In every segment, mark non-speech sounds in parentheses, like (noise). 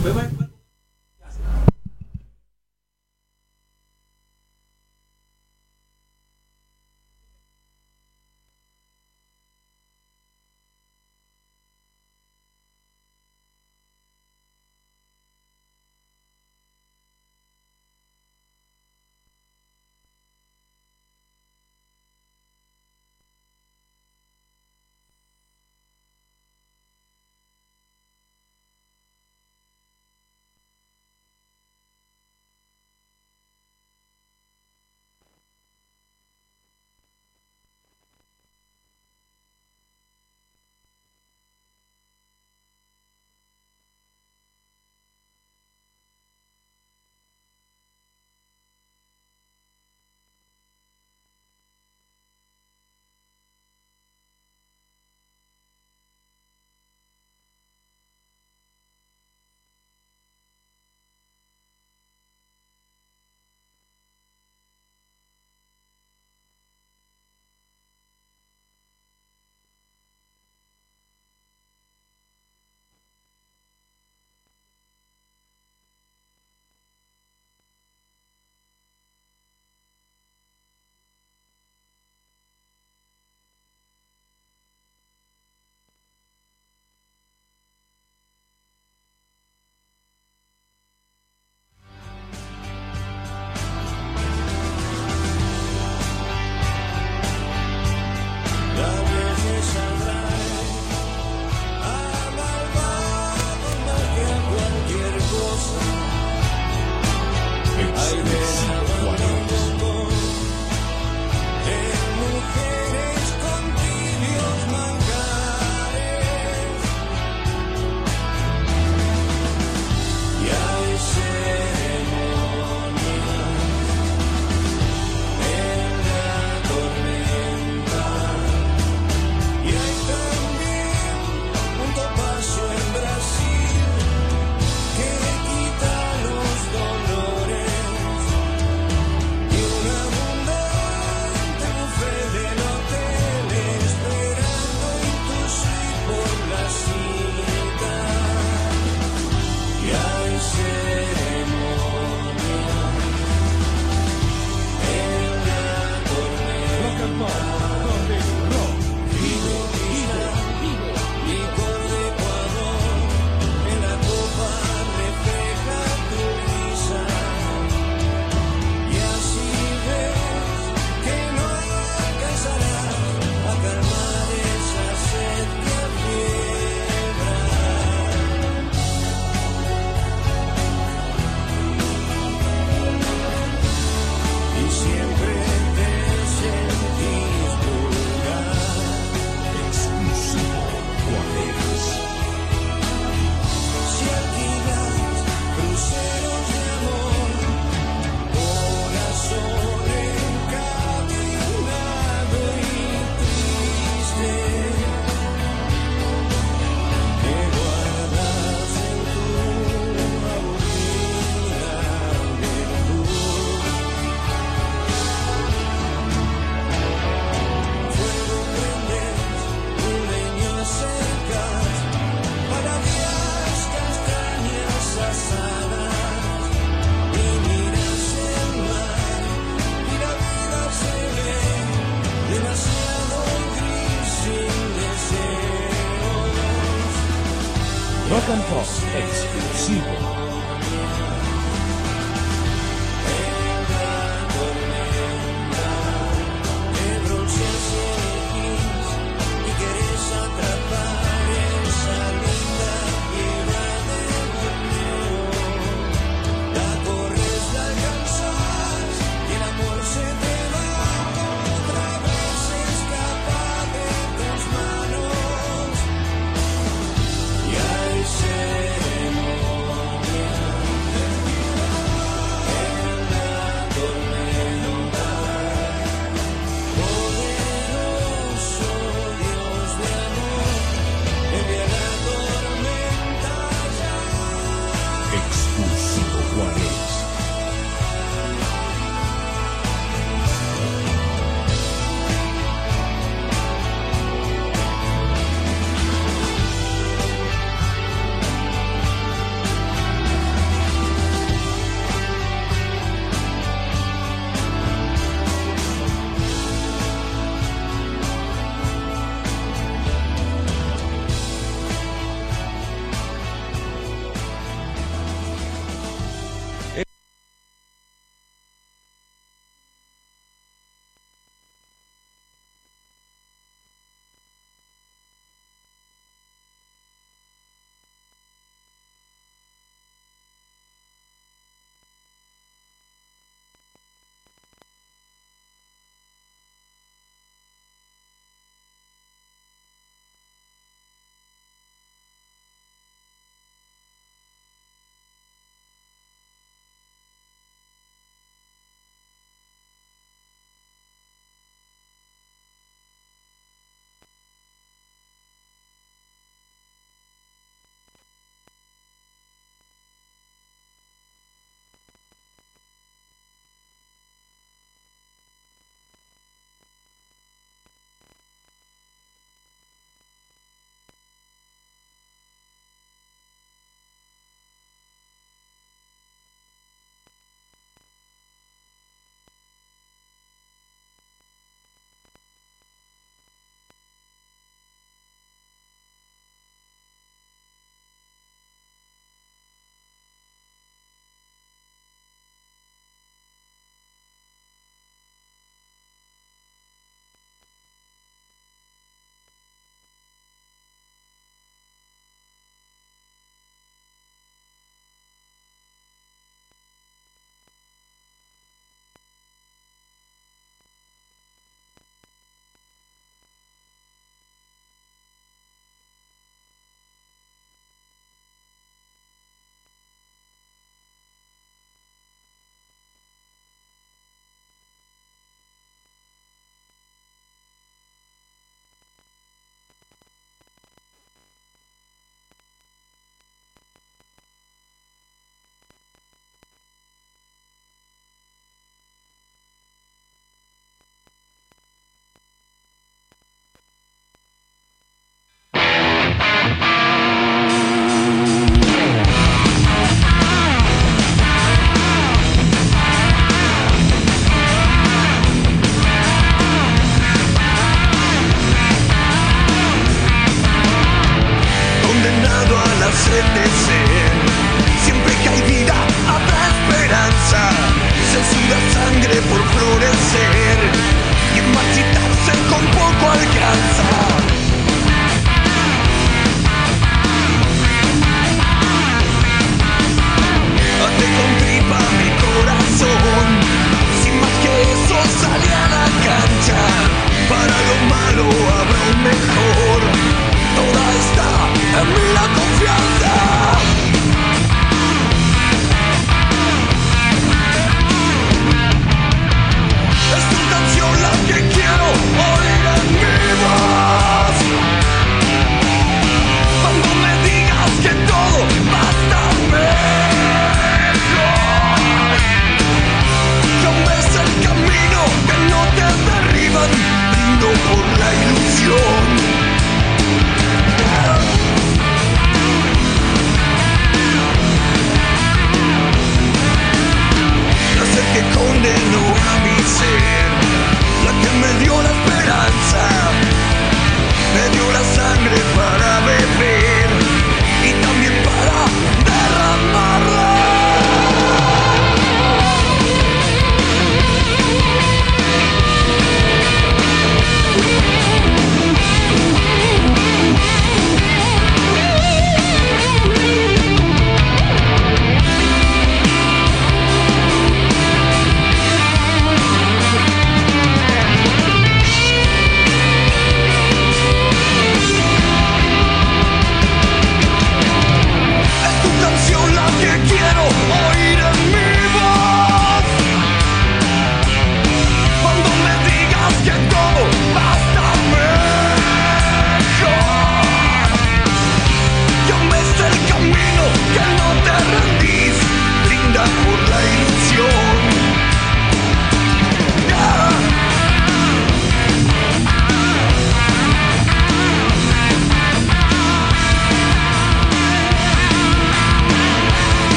a esquivar con... No nos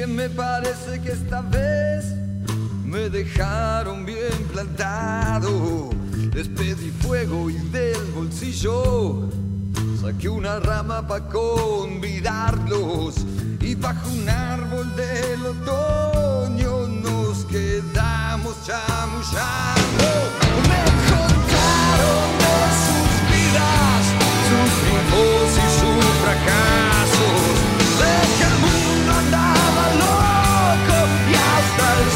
dije, me parece que esta vez me dejaron bien plantado. Les pedí fuego y del bolsillo saqué una rama para convidarlos. Y bajo un árbol del otoño nos quedamos chamullando. Me contaron de sus vidas, sus triunfos y su fracaso. started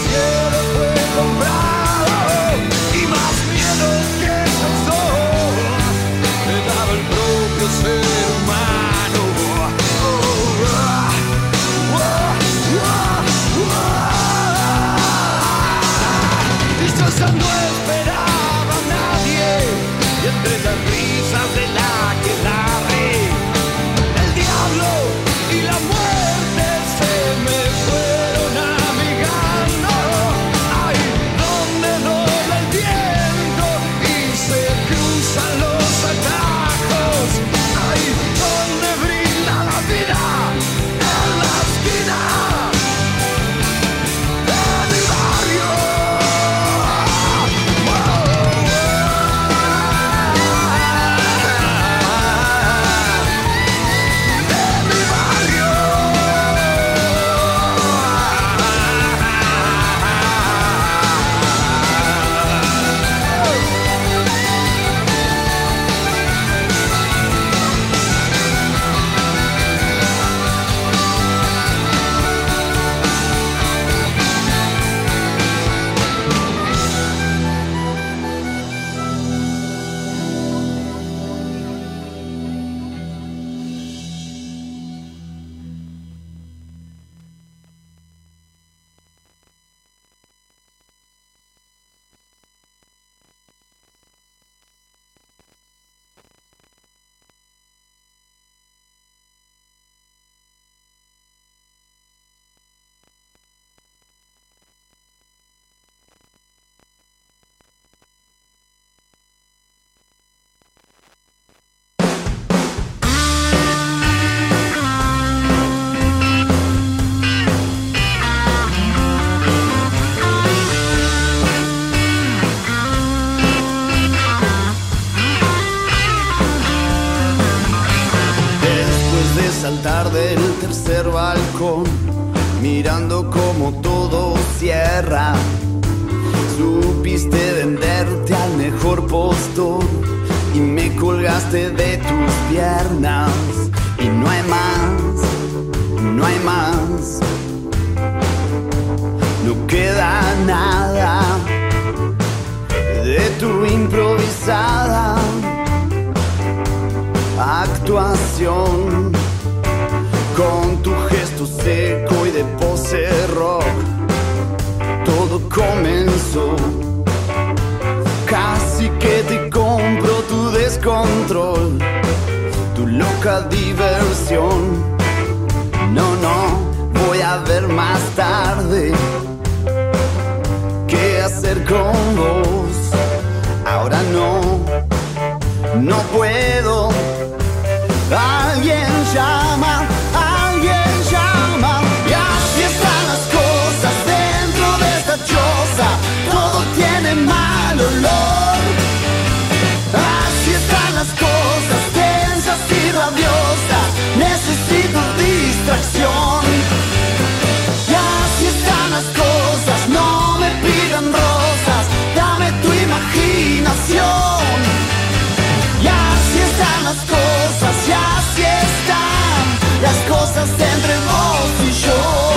Y así están las cosas, y así están las cosas entre vos y yo.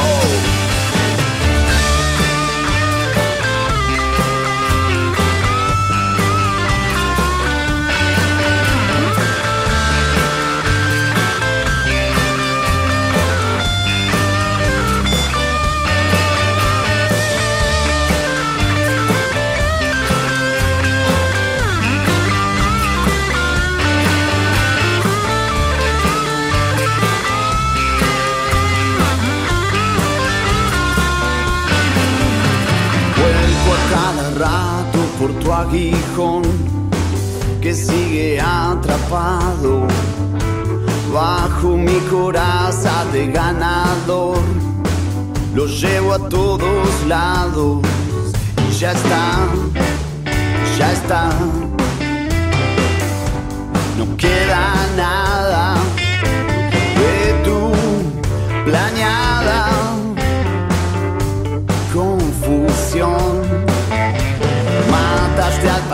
aguijón que sigue atrapado bajo mi coraza de ganador. Lo llevo a todos lados y ya está, ya está. No queda nada de tu planeada.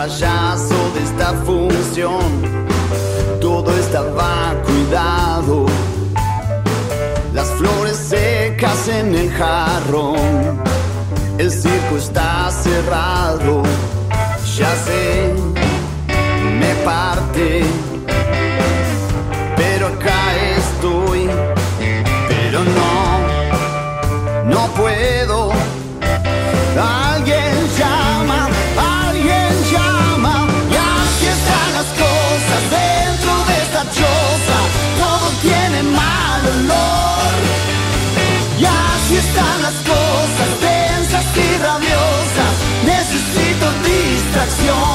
payaso de esta función. Todo estaba cuidado, las flores secas en el jarrón. El circo está cerrado, ya sé, me parte. satisfacción.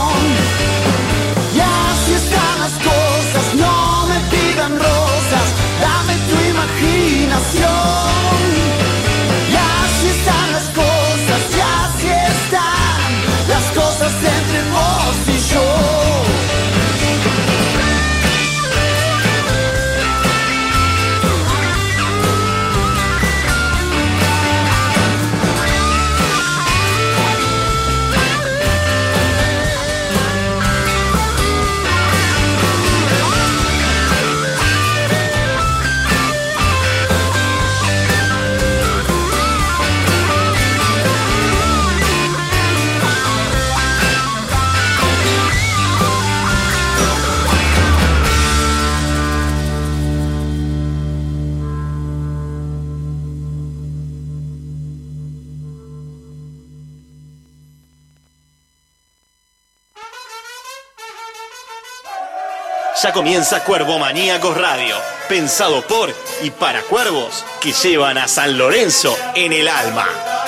comienza Cuervo Maníaco Radio, pensado por y para cuervos que llevan a San Lorenzo en el alma.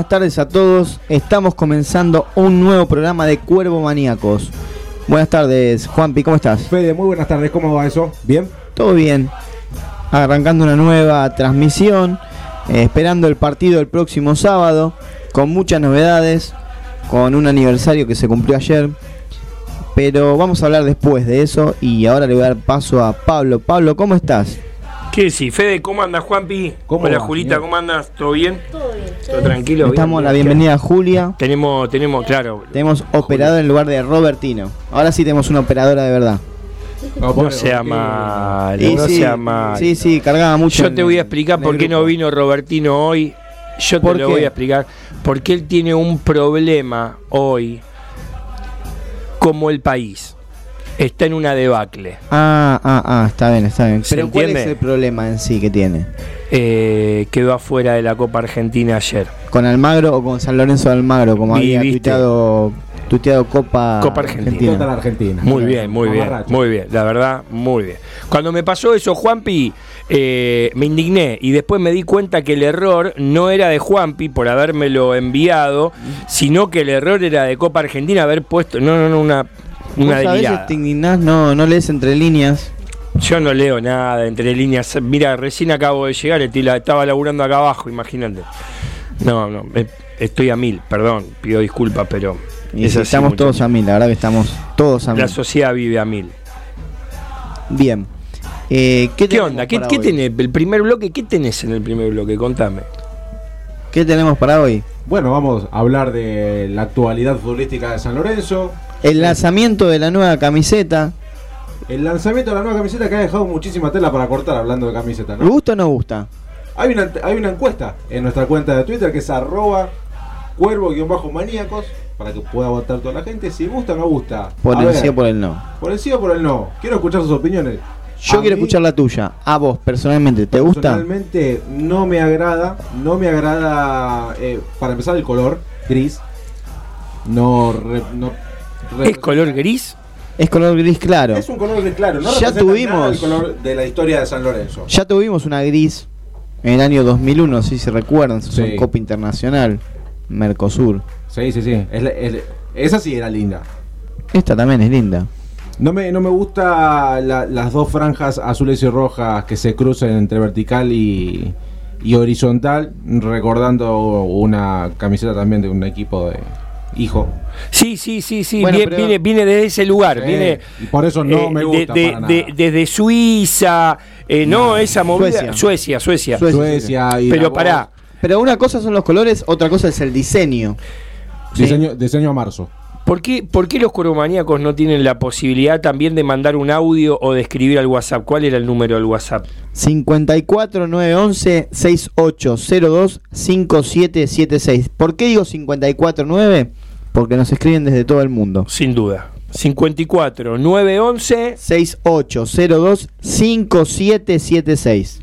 Buenas tardes a todos. Estamos comenzando un nuevo programa de Cuervo Maníacos. Buenas tardes, Juanpi, ¿cómo estás? Fede, muy buenas tardes, ¿cómo va eso? ¿Bien? Todo bien. Arrancando una nueva transmisión, eh, esperando el partido el próximo sábado, con muchas novedades, con un aniversario que se cumplió ayer. Pero vamos a hablar después de eso y ahora le voy a dar paso a Pablo. Pablo, ¿cómo estás? ¿Qué decís? Fede, ¿cómo andas, Juanpi? ¿Cómo Hola, va, Julita, señor? ¿cómo andas? ¿Todo bien? Todo bien. ¿Todo tranquilo? Bien, la bien. bienvenida a Julia. Tenemos, tenemos, claro. Tenemos operador en lugar de Robertino. Ahora sí tenemos una operadora de verdad. No sea mal, Y no sí, sea mal. Sí, sí, cargaba mucho. Yo te voy a explicar por qué no vino Robertino hoy. Yo te ¿Por lo qué? voy a explicar. Porque él tiene un problema hoy como el país. Está en una debacle. Ah, ah, ah, está bien, está bien. ¿Se Pero ¿cuál entiende? es el problema en sí que tiene? Eh, quedó afuera de la Copa Argentina ayer. ¿Con Almagro o con San Lorenzo de Almagro? Como Vi- había viste. tuiteado, tuiteado Copa, Copa Argentina. Total Argentina. Muy bien, muy bien, muy bien, la verdad, muy bien. Cuando me pasó eso, Juanpi, eh, me indigné y después me di cuenta que el error no era de Juanpi por habérmelo enviado, sino que el error era de Copa Argentina haber puesto, no, no, no, una, una Vos a veces delirada. te indignás, no, no lees entre líneas. Yo no leo nada entre líneas. Mira, recién acabo de llegar, estaba laburando acá abajo, imagínate. No, no, estoy a mil, perdón, pido disculpas, pero Y es sí, así, estamos todos a mil, la verdad que estamos todos a mil. La sociedad vive a mil. Bien. Eh, ¿qué, ¿Qué tenemos onda? ¿Qué, qué tenés? El primer bloque, ¿qué tenés en el primer bloque? Contame. ¿Qué tenemos para hoy? Bueno, vamos a hablar de la actualidad futbolística de San Lorenzo. El lanzamiento de la nueva camiseta. El lanzamiento de la nueva camiseta que ha dejado muchísima tela para cortar hablando de camiseta, ¿no? ¿Gusta o no gusta? Hay una, hay una encuesta en nuestra cuenta de Twitter que es arroba cuervo-maníacos para que pueda votar toda la gente si gusta o no gusta. Por A el ver, sí o por el no. por el sí o por el no. Quiero escuchar sus opiniones. Yo A quiero mí, escuchar la tuya. A vos, personalmente, ¿te gusta? Personalmente no me agrada, no me agrada, eh, para empezar el color gris. No, re- no ¿Es color gris? Es color gris claro. Es un color gris claro, no Ya tuvimos- nada el color de la historia de San Lorenzo. Ya tuvimos una gris en el año 2001, si se recuerdan, Sí. en Copa Internacional, Mercosur. Sí, sí, sí. es la- es- esa sí era linda. Esta también es linda. No me, no me gusta la- las dos franjas azules y rojas que se cruzan entre vertical y, y horizontal, recordando una camiseta también de un equipo de hijo. Sí, sí, sí, sí. Bueno, viene, pero- viene, viene desde ese lugar. Sí, viene, y por eso no eh, me de- gusta de- para de- nada. desde Suiza. eh, no, esa movida. Suecia. Suecia, Suecia. Suecia. Suecia y Pero pará. Pero una cosa son los colores, otra cosa es el diseño. Diseño, diseño a marzo. ¿Por qué, ¿Por qué los corbomaníacos no tienen la posibilidad también de mandar un audio o de escribir al WhatsApp? ¿Cuál era el número del WhatsApp? 54 911 6802 5776. ¿Por qué digo 549? Porque nos escriben desde todo el mundo. Sin duda. 54 911. 6802 5776.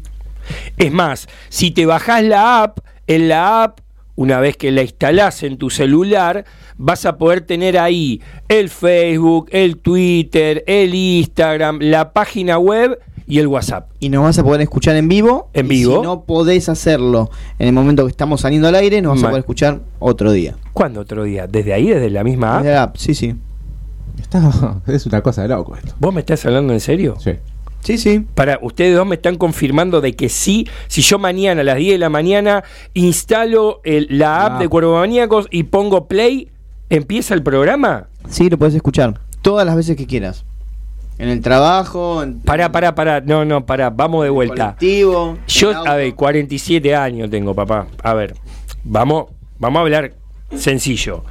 Es más, si te bajás la app, en la app, una vez que la instalás en tu celular, vas a poder tener ahí el Facebook, el Twitter, el Instagram, la página web y el WhatsApp. Y nos vas a poder escuchar en vivo. En y vivo. si no podés hacerlo en el momento que estamos saliendo al aire, nos vas a poder escuchar otro día. ¿Cuándo otro día? ¿Desde ahí, desde la misma app? Desde la app, sí, sí. Está, (laughs) es una cosa de loco esto. ¿Vos me estás hablando en serio? Sí. Sí, sí. Para, ustedes dos me están confirmando de que sí, si yo mañana a las 10 de la mañana instalo el- la app de. Cuervo Maníacos y pongo play, ¿empieza el programa? Sí, lo podés escuchar. Todas las veces que quieras. En el trabajo, en Pará, pará, pará, no, no, pará, vamos de vuelta. colectivo. Yo, a ver, 47 años tengo, papá. A ver, vamos, vamos a hablar sencillo.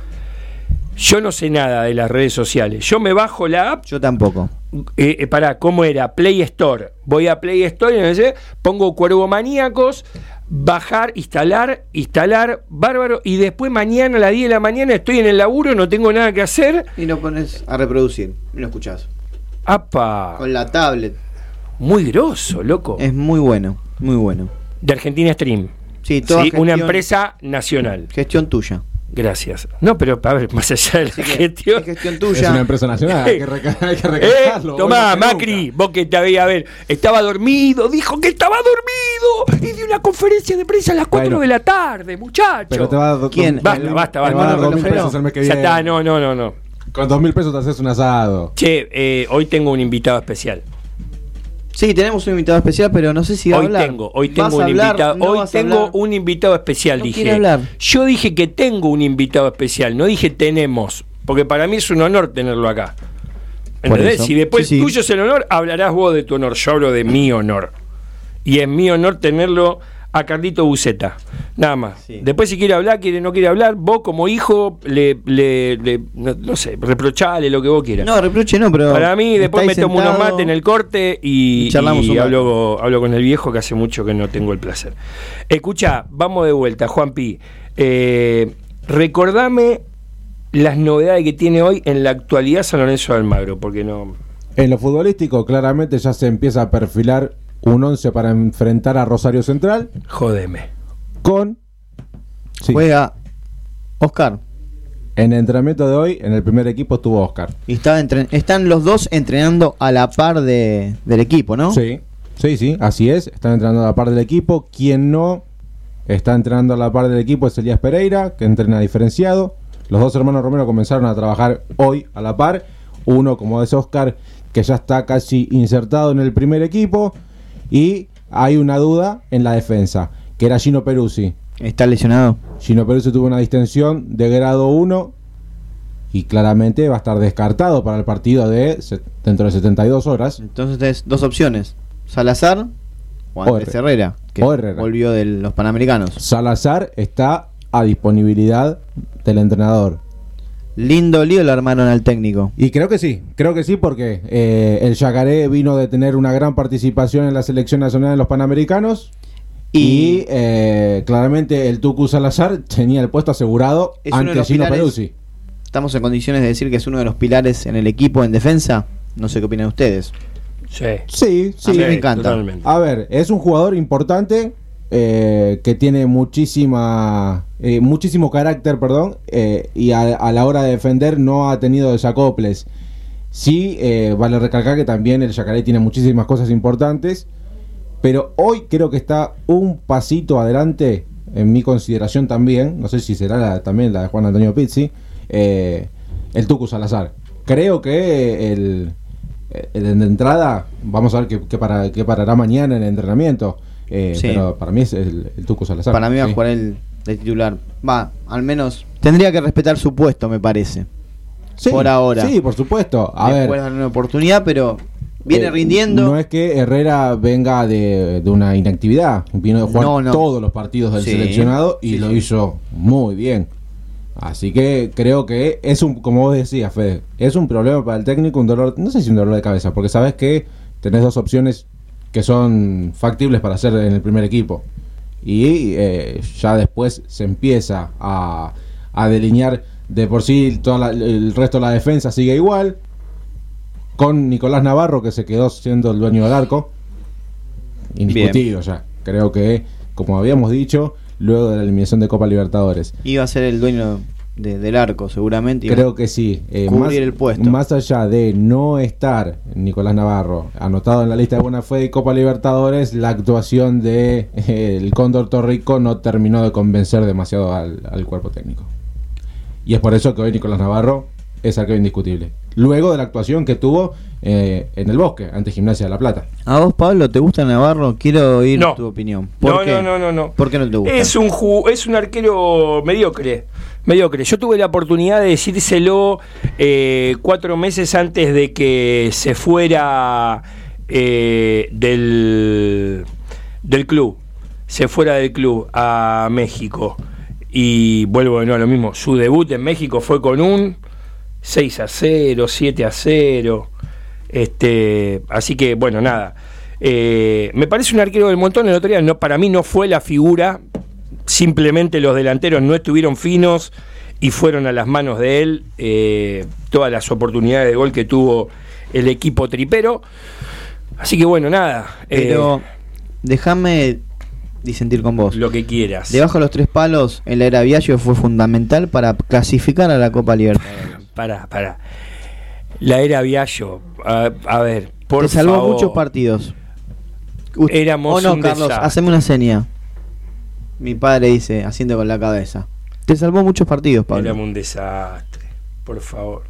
Yo no sé nada de las redes sociales. Yo me bajo la app, Yo tampoco. eh, eh, pará, ¿cómo era? Play Store. Voy a Play Store y no sé, pongo Cuervo Maníacos, bajar, instalar, instalar, bárbaro. Y después mañana a las 10 de la mañana estoy en el laburo, no tengo nada que hacer. Y lo pones a reproducir. Y lo escuchás. ¡Apa! Con la tablet. Muy grosso, loco. Es muy bueno. Muy bueno. De Argentina Stream. Sí, toda Sí, una gestión- empresa nacional. Gestión tuya. Gracias. No, pero a ver, más allá de la gestión. Es gestión Es una tuya. empresa nacional, hay que, reca- hay que (laughs) Eh, tomá, Macri, nunca. vos que te había, a ver, estaba dormido, dijo que estaba dormido y dio una conferencia de prensa a las 4 Bueno. de la tarde, muchacho. Pero te va a ¿Quién? Basta, basta, te basta. va a dar Bueno, dos mil Relojero. pesos el mes que Ya viene. está, no, no, no, no. Con dos mil pesos te haces un asado. Che, eh, hoy tengo un invitado especial. Sí, tenemos un invitado especial, pero no sé si va a Hoy hablar. tengo, hoy ¿Vas tengo a un hablar? invitado, ¿No hoy a tengo hablar? un invitado especial, No dije. quiere hablar. Yo dije que tengo un invitado especial, no dije tenemos, porque para mí es un honor tenerlo acá. ¿Entendés? Si después Sí, sí. tuyo es el honor, hablarás vos de tu honor. Yo hablo de mi honor. Y es mi honor tenerlo a Carlito Buceta. Nada más. Sí. Después, si quiere hablar, quiere no quiere hablar, vos como hijo, le, le- le- no, no sé, reprochale lo que vos quieras. No, reproche no, pero. Para mí, después me tomo unos mates en el corte y, y charlamos y hablo, hablo con el viejo que hace mucho que no tengo el placer. Escucha, vamos de vuelta, Juanpi. Eh, recordame las novedades que tiene hoy en la actualidad San Lorenzo de Almagro, porque no. En lo futbolístico, claramente ya se empieza a perfilar un 11 para enfrentar a Rosario Central Jodeme. con. Sí, Juega Oscar. en el entrenamiento de hoy, en el primer equipo estuvo Oscar. Y está entren- están los dos entrenando a la par de, del equipo, ¿no? Sí, sí, sí, así es. Están entrenando a la par del equipo. Quien no está entrenando a la par del equipo es Elías Pereira, que entrena diferenciado. Los dos hermanos Romero comenzaron a trabajar hoy a la par. Uno, como es Oscar, que ya está casi insertado en el primer equipo. Y hay una duda en la defensa, que era Gino Peruzzi. Está lesionado. Gino Peruzzi tuvo una distensión de grado 1 y claramente va a estar descartado para el partido de dentro de 72 horas. Entonces tenés dos opciones: Salazar o Andrés Herrera. Herrera, que Herrera. volvió de los Panamericanos. Salazar está a disponibilidad del entrenador. Lindo lío lo armaron al técnico. Y creo que sí, creo que sí porque eh, el Yacaré vino de tener una gran participación en la selección nacional de los Panamericanos y, Y- eh, claramente el Tucu Salazar tenía el puesto asegurado ante los Gino Peruzzi. Estamos en condiciones de decir que es uno de los pilares en el equipo en defensa. No sé qué opinan ustedes. Sí. Sí, sí. A mí me encanta. totalmente. A ver, es un jugador importante eh, que tiene muchísima, eh, muchísimo carácter, perdón, eh, y a, la hora de defender no ha tenido desacoples. Sí, vale recalcar que también el Yacaré tiene muchísimas cosas importantes, pero hoy creo que está un pasito adelante, en mi consideración también, no sé si será la- también la de Juan Antonio Pizzi, el Tucu Salazar. Creo que el, de entrada, vamos a ver qué para, qué parará mañana en el entrenamiento, eh, Sí. pero para mí es el, el Tucu Salazar. Para mí va a jugar el de titular. Va, al menos tendría que respetar su puesto, me parece. Sí, por ahora. Sí, por supuesto. A Después ver, darle una oportunidad, pero viene eh, rindiendo. No es que Herrera venga de, de una inactividad. Vino de jugar No, no. todos los partidos del Sí, seleccionado y sí, lo hizo muy bien. Así que creo que es un, como vos decías, Fede, es un problema para el técnico, un dolor, no sé si un dolor de cabeza, porque sabes que tenés dos opciones que son factibles para hacer en el primer equipo. Y eh, ya después se empieza a, a delinear de por sí toda la- el resto de la defensa sigue igual. Con Nicolás Navarro, que se quedó siendo el dueño del arco. Indiscutido ya. Creo que, como habíamos dicho, luego de la eliminación de Copa Libertadores. Iba a ser el dueño de- del arco, seguramente. Creo que sí. Eh, Cubrir más, el puesto. más allá de no estar Nicolás Navarro anotado en la lista de buena fe de Copa Libertadores, la actuación de eh, el Cóndor Torrico no terminó de convencer demasiado al, al cuerpo técnico. Y es por eso que hoy Nicolás Navarro es arquero indiscutible. Luego de la actuación que tuvo eh, en el bosque, ante Gimnasia de la Plata. ¿A vos, Pablo, te gusta Navarro? Quiero oír No. tu opinión. ¿Por No, qué? no, no, no, no. ¿Por qué no te gusta? Es un ju- es un arquero mediocre. Mediocre. Yo tuve la oportunidad de decírselo eh, cuatro meses antes de que se fuera eh, del, del club. Se fuera del club a México. Y vuelvo de nuevo a lo mismo. Su debut en México fue con un 6 a 0, 7 a 0. Este, así que, bueno, nada. Eh, me parece un arquero del montón. El otro día, no, para mí no fue la figura. Simplemente los delanteros no estuvieron finos y fueron a las manos de él eh, todas las oportunidades de gol que tuvo el equipo tripero. Así que, bueno, nada. eh, Pero déjame disentir con vos. Lo que quieras. Debajo de los tres palos, el era Viallo fue fundamental para clasificar a la Copa Libertadores. Para, para. La era Viallo. A, a ver, por Te salvó favor. muchos partidos. Éramos ¿O no, un Carlos? desastre. Haceme una seña. Mi padre dice, haciendo con la cabeza. Te salvó muchos partidos, Pablo. Éramos un desastre. Por favor.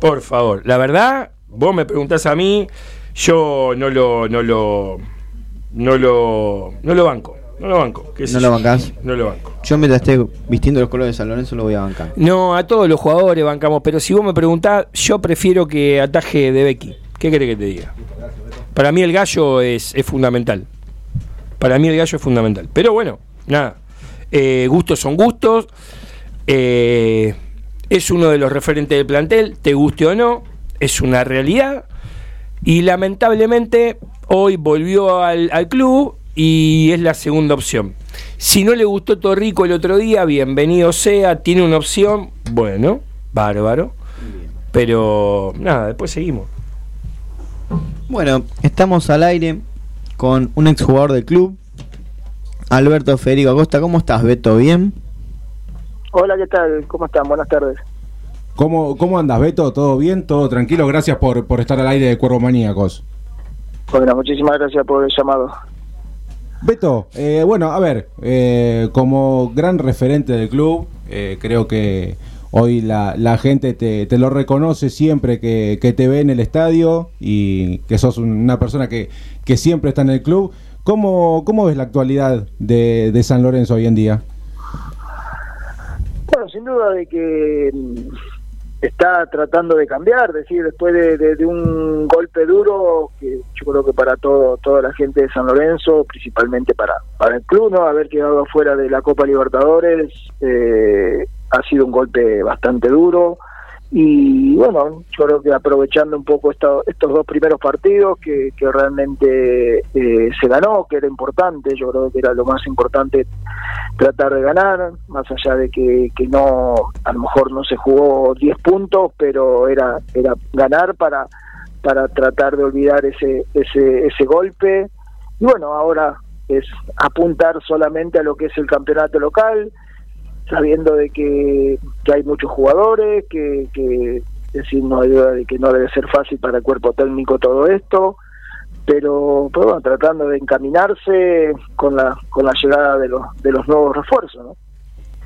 Por favor. La verdad, vos me preguntás a mí, yo no lo, no lo, no lo, no lo banco. No lo banco. qué ¿No lo bancás? No lo banco. Yo mientras esté vistiendo los colores de San Lorenzo lo voy a bancar. No, a todos los jugadores bancamos, pero si vos me preguntás, yo prefiero que ataje de Becky. ¿Qué querés que te diga? Para mí el gallo es, es fundamental. Para mí el gallo es fundamental. Pero bueno, nada. Eh, gustos son gustos. Eh, es uno de los referentes del plantel, te guste o no, es una realidad. Y lamentablemente hoy volvió al, al club y es la segunda opción. Si no le gustó Torrico el otro día, bienvenido sea, tiene una opción, bueno, bárbaro. Pero nada, después seguimos. Bueno, estamos al aire con un exjugador del club, Alberto Federico Acosta. ¿Cómo estás, Beto? ¿Bien? Hola, ¿qué tal? ¿Cómo están? Buenas tardes. ¿Cómo, ¿Cómo andas, Beto? ¿Todo bien? ¿Todo tranquilo? Gracias por, por estar al aire de Cuervo Maníacos. Bueno, muchísimas gracias por el llamado. Beto, eh, bueno, a ver, eh, como gran referente del club, eh, creo que hoy la, la gente te, te lo reconoce siempre que, que te ve en el estadio y que sos un- una persona que, que siempre está en el club. ¿Cómo, cómo ves la actualidad de, de San Lorenzo hoy en día? Bueno, sin duda de que mm, está tratando de cambiar, decir, después de, de- de un golpe duro, que yo creo que para todo toda la gente de San Lorenzo, principalmente para, para el club, ¿no? haber quedado afuera de la Copa Libertadores, eh, ha sido un golpe bastante duro. Y bueno, yo creo que aprovechando un poco esta- estos dos primeros partidos que, que realmente eh, se ganó, que era importante, yo creo que era lo más importante tratar de ganar, más allá de que, que no, a lo mejor no se jugó 10 puntos, pero era, era ganar para, para tratar de olvidar ese, ese, ese golpe. Y bueno, ahora es apuntar solamente a lo que es el campeonato local, sabiendo de que, que hay muchos jugadores, que, que decir, no hay duda de que no debe ser fácil para el cuerpo técnico todo esto, pero, pero bueno, tratando de encaminarse con la, con la llegada de los, de los nuevos refuerzos, ¿no?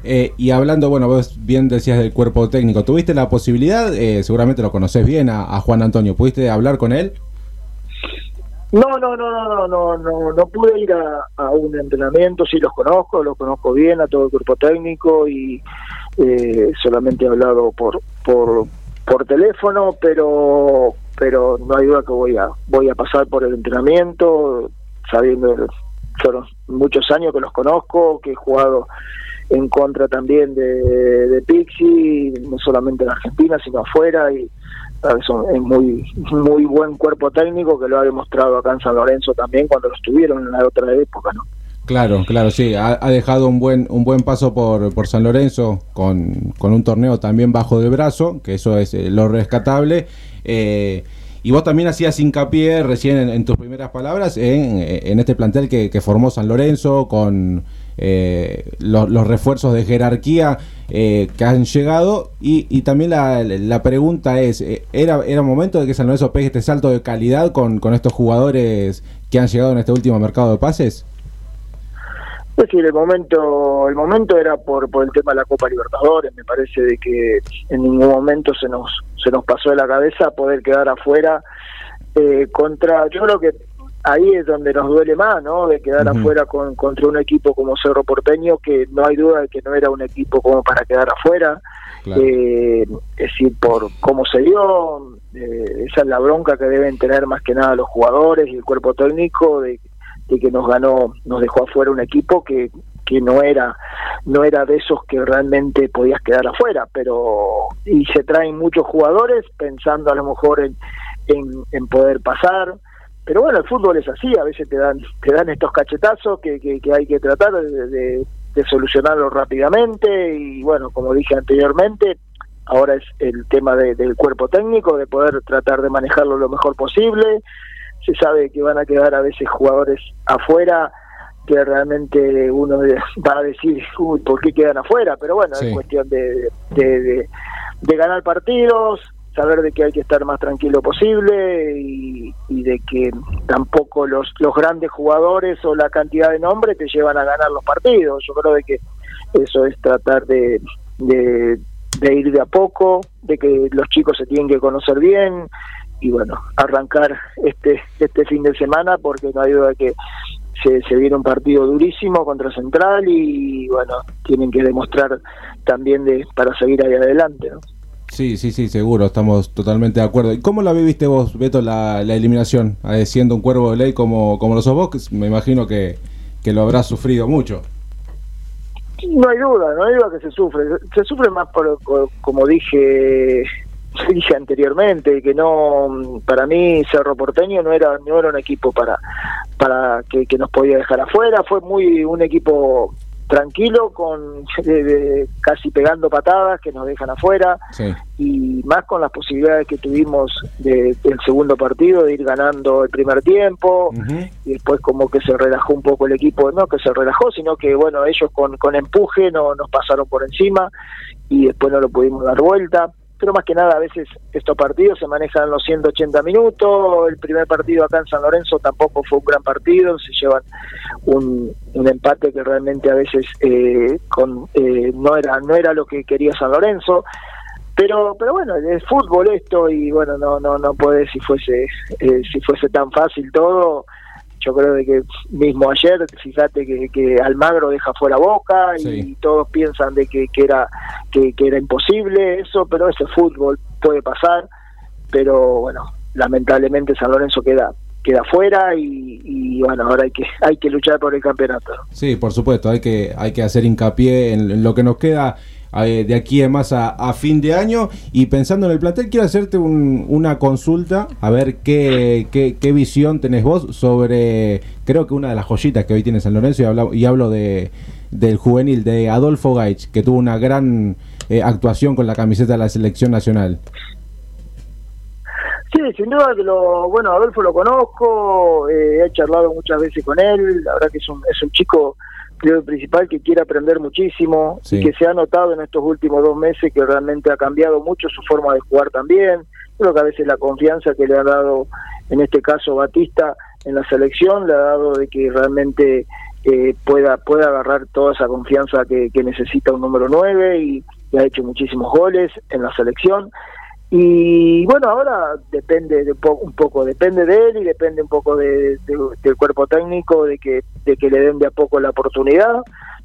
Eh, y hablando, bueno, vos bien decías del cuerpo técnico, ¿tuviste la posibilidad, eh, seguramente lo conoces bien, a, a Juan Antonio, ¿pudiste hablar con él? No, no, no, no, no, no, no, no pude ir a, un entrenamiento, sí los conozco, los conozco bien a todo el cuerpo técnico y eh, solamente he hablado por, por, por teléfono, pero, pero no hay duda que voy a, voy a pasar por el entrenamiento, sabiendo fueron muchos años que los conozco, que he jugado en contra también de, de Pixi, no solamente en Argentina, sino afuera y es muy muy buen cuerpo técnico que lo ha demostrado acá en San Lorenzo también cuando lo estuvieron en la otra época, ¿no? Claro, claro, sí, ha, dejado un buen un buen paso por, por San Lorenzo con, con un torneo también bajo del brazo, que eso es eh, lo rescatable. Eh, y vos también hacías hincapié recién en, en tus primeras palabras en, en este plantel que, que formó San Lorenzo con eh, lo- los refuerzos de jerarquía eh, que han llegado y, y también la, la pregunta es, eh, ¿era, ¿era momento de que San Lorenzo pegue este salto de calidad con, con estos jugadores que han llegado en este último mercado de pases? Es decir, el momento, el momento era por, por el tema de la Copa Libertadores, me parece de que en ningún momento se nos, se nos pasó de la cabeza poder quedar afuera eh, contra, yo creo que ahí es donde nos duele más, ¿no? De quedar afuera con, contra un equipo como Cerro Porteño, que no hay duda de que no era un equipo como para quedar afuera. Claro. Eh, es decir, por cómo se dio, eh, esa es la bronca que deben tener más que nada los jugadores y el cuerpo técnico de, de que nos ganó, nos dejó afuera un equipo que, que no era no era de esos que realmente podías quedar afuera, pero y se traen muchos jugadores pensando a lo mejor en, en, en poder pasar, pero bueno, el fútbol es así, a veces te dan te dan estos cachetazos que, que, que hay que tratar de, de, de solucionarlo rápidamente y bueno, como dije anteriormente, ahora es el tema de- del cuerpo técnico, de poder tratar de manejarlo lo mejor posible, se sabe que van a quedar a veces jugadores afuera que realmente uno va a decir, uy, ¿por qué quedan afuera? Pero bueno, Sí. es cuestión de, de, de- de ganar partidos, saber de que hay que estar más tranquilo posible y, de que tampoco los, los grandes jugadores o la cantidad de nombres te llevan a ganar los partidos. Yo creo de que eso es tratar de, de, de ir de a poco, de que los chicos se tienen que conocer bien y bueno, arrancar este, este fin de semana porque no hay duda que se, se viene un partido durísimo contra Central y bueno, tienen que demostrar también de para seguir ahí adelante. ¿no? Sí, sí, sí, seguro, estamos totalmente de acuerdo. ¿Y cómo la viviste vos, Beto, la, la eliminación? Eh, siendo un cuervo de ley como, como lo sos vos, me imagino que, que lo habrás sufrido mucho. No hay duda, no hay duda que se sufre. Se sufre más por- como dije (laughs) dije anteriormente, que no, para mí Cerro Porteño no era no era un equipo para para que, que nos podía dejar afuera. Fue muy un equipo tranquilo, con de- de- casi pegando patadas que nos dejan afuera Sí. y más con las posibilidades que tuvimos de- del segundo partido de ir ganando el primer tiempo y después como que se relajó un poco el equipo, no que se relajó, sino que bueno, ellos con, con empuje no nos pasaron por encima y después no lo pudimos dar vuelta. Pero más que nada, a veces estos partidos se manejan los 180 minutos. El primer partido acá en San Lorenzo tampoco fue un gran partido. Se llevan un, empate que realmente a veces eh, con, eh, no era no era lo que quería San Lorenzo pero pero bueno es fútbol esto y bueno no no no puede si fuese eh, si fuese tan fácil todo yo creo de que mismo ayer fíjate que, que Almagro deja fuera Boca y Sí. todos piensan de que, que era que, que era imposible eso pero ese fútbol puede pasar pero bueno lamentablemente San Lorenzo queda queda fuera y, y bueno ahora hay que hay que luchar por el campeonato ¿no? Sí, por supuesto, hay que, hay que hacer hincapié en, en lo que nos queda eh, de aquí en más a, fin de año. Y pensando en el plantel, quiero hacerte un- una consulta, a ver qué, qué, qué visión tenés vos sobre, creo que una de las joyitas que hoy tiene San Lorenzo, y hablo, y hablo de, del juvenil, de Adolfo Gaich, que tuvo una gran eh, actuación con la camiseta de la selección nacional. Sí, sin duda que lo, bueno, Adolfo lo conozco, eh, he charlado muchas veces con él, la verdad que es un, es un chico, creo principal, que quiere aprender muchísimo Sí. y que se ha notado en estos últimos dos meses que realmente ha cambiado mucho su forma de jugar también, creo que a veces la confianza que le ha dado, en este caso Batista, en la selección, le ha dado de que realmente eh, pueda, pueda agarrar toda esa confianza que, que necesita un número 9 y, y ha hecho muchísimos goles en la selección. Y bueno, ahora depende de po- un poco, depende de él y depende un poco de, de- del cuerpo técnico, de que, de que le den de a poco la oportunidad.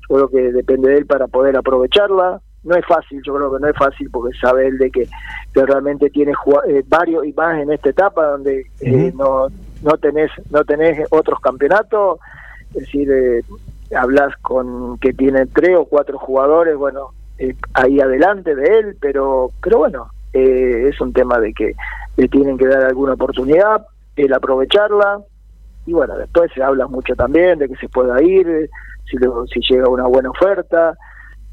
Yo creo que depende de él para poder aprovecharla. No es fácil, yo creo que no es fácil porque sabe él de que, que realmente tiene eh, varios y más en esta etapa donde eh, no, no tenés no tenés otros campeonatos, es decir, eh, hablas con que tiene tres o cuatro jugadores, bueno, eh, ahí adelante de él, pero pero bueno, eh, es un tema de que le tienen que dar alguna oportunidad, el aprovecharla, y bueno, después se habla mucho también de que se pueda ir, si, si llega una buena oferta,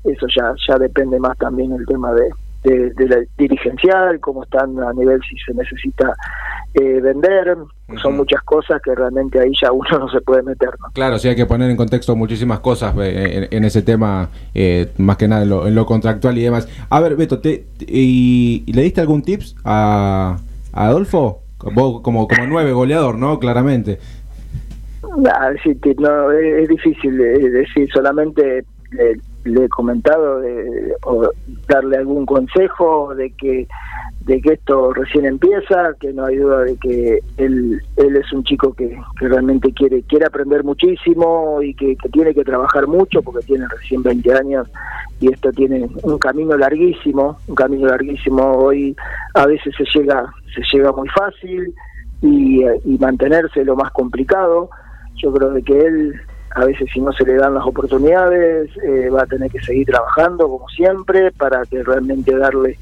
eso ya ya depende más también el tema de, de, de la dirigencial, cómo están a nivel si se necesita eh, vender, son muchas cosas que realmente ahí ya uno no se puede meter, ¿no? Claro, sí hay que poner en contexto muchísimas cosas eh, en, en ese tema, eh, más que nada en lo, en lo contractual y demás. A ver, Beto, te, te- y, ¿le diste algún tips a, a Adolfo? Vos como, como nueve goleador, ¿no? Claramente. Nah, sí, no, es, es difícil eh, decir, solamente le, le he comentado de, o darle algún consejo de que de que esto recién empieza, que no hay duda de que él, él es un chico que, que realmente quiere quiere aprender muchísimo y que, que tiene que trabajar mucho porque tiene recién 20 años y esto tiene un camino larguísimo, un camino larguísimo. Hoy a veces se llega se llega muy fácil y, y mantenerse lo más complicado. Yo creo de que él, a veces si no se le dan las oportunidades, eh, va a tener que seguir trabajando como siempre para que realmente darle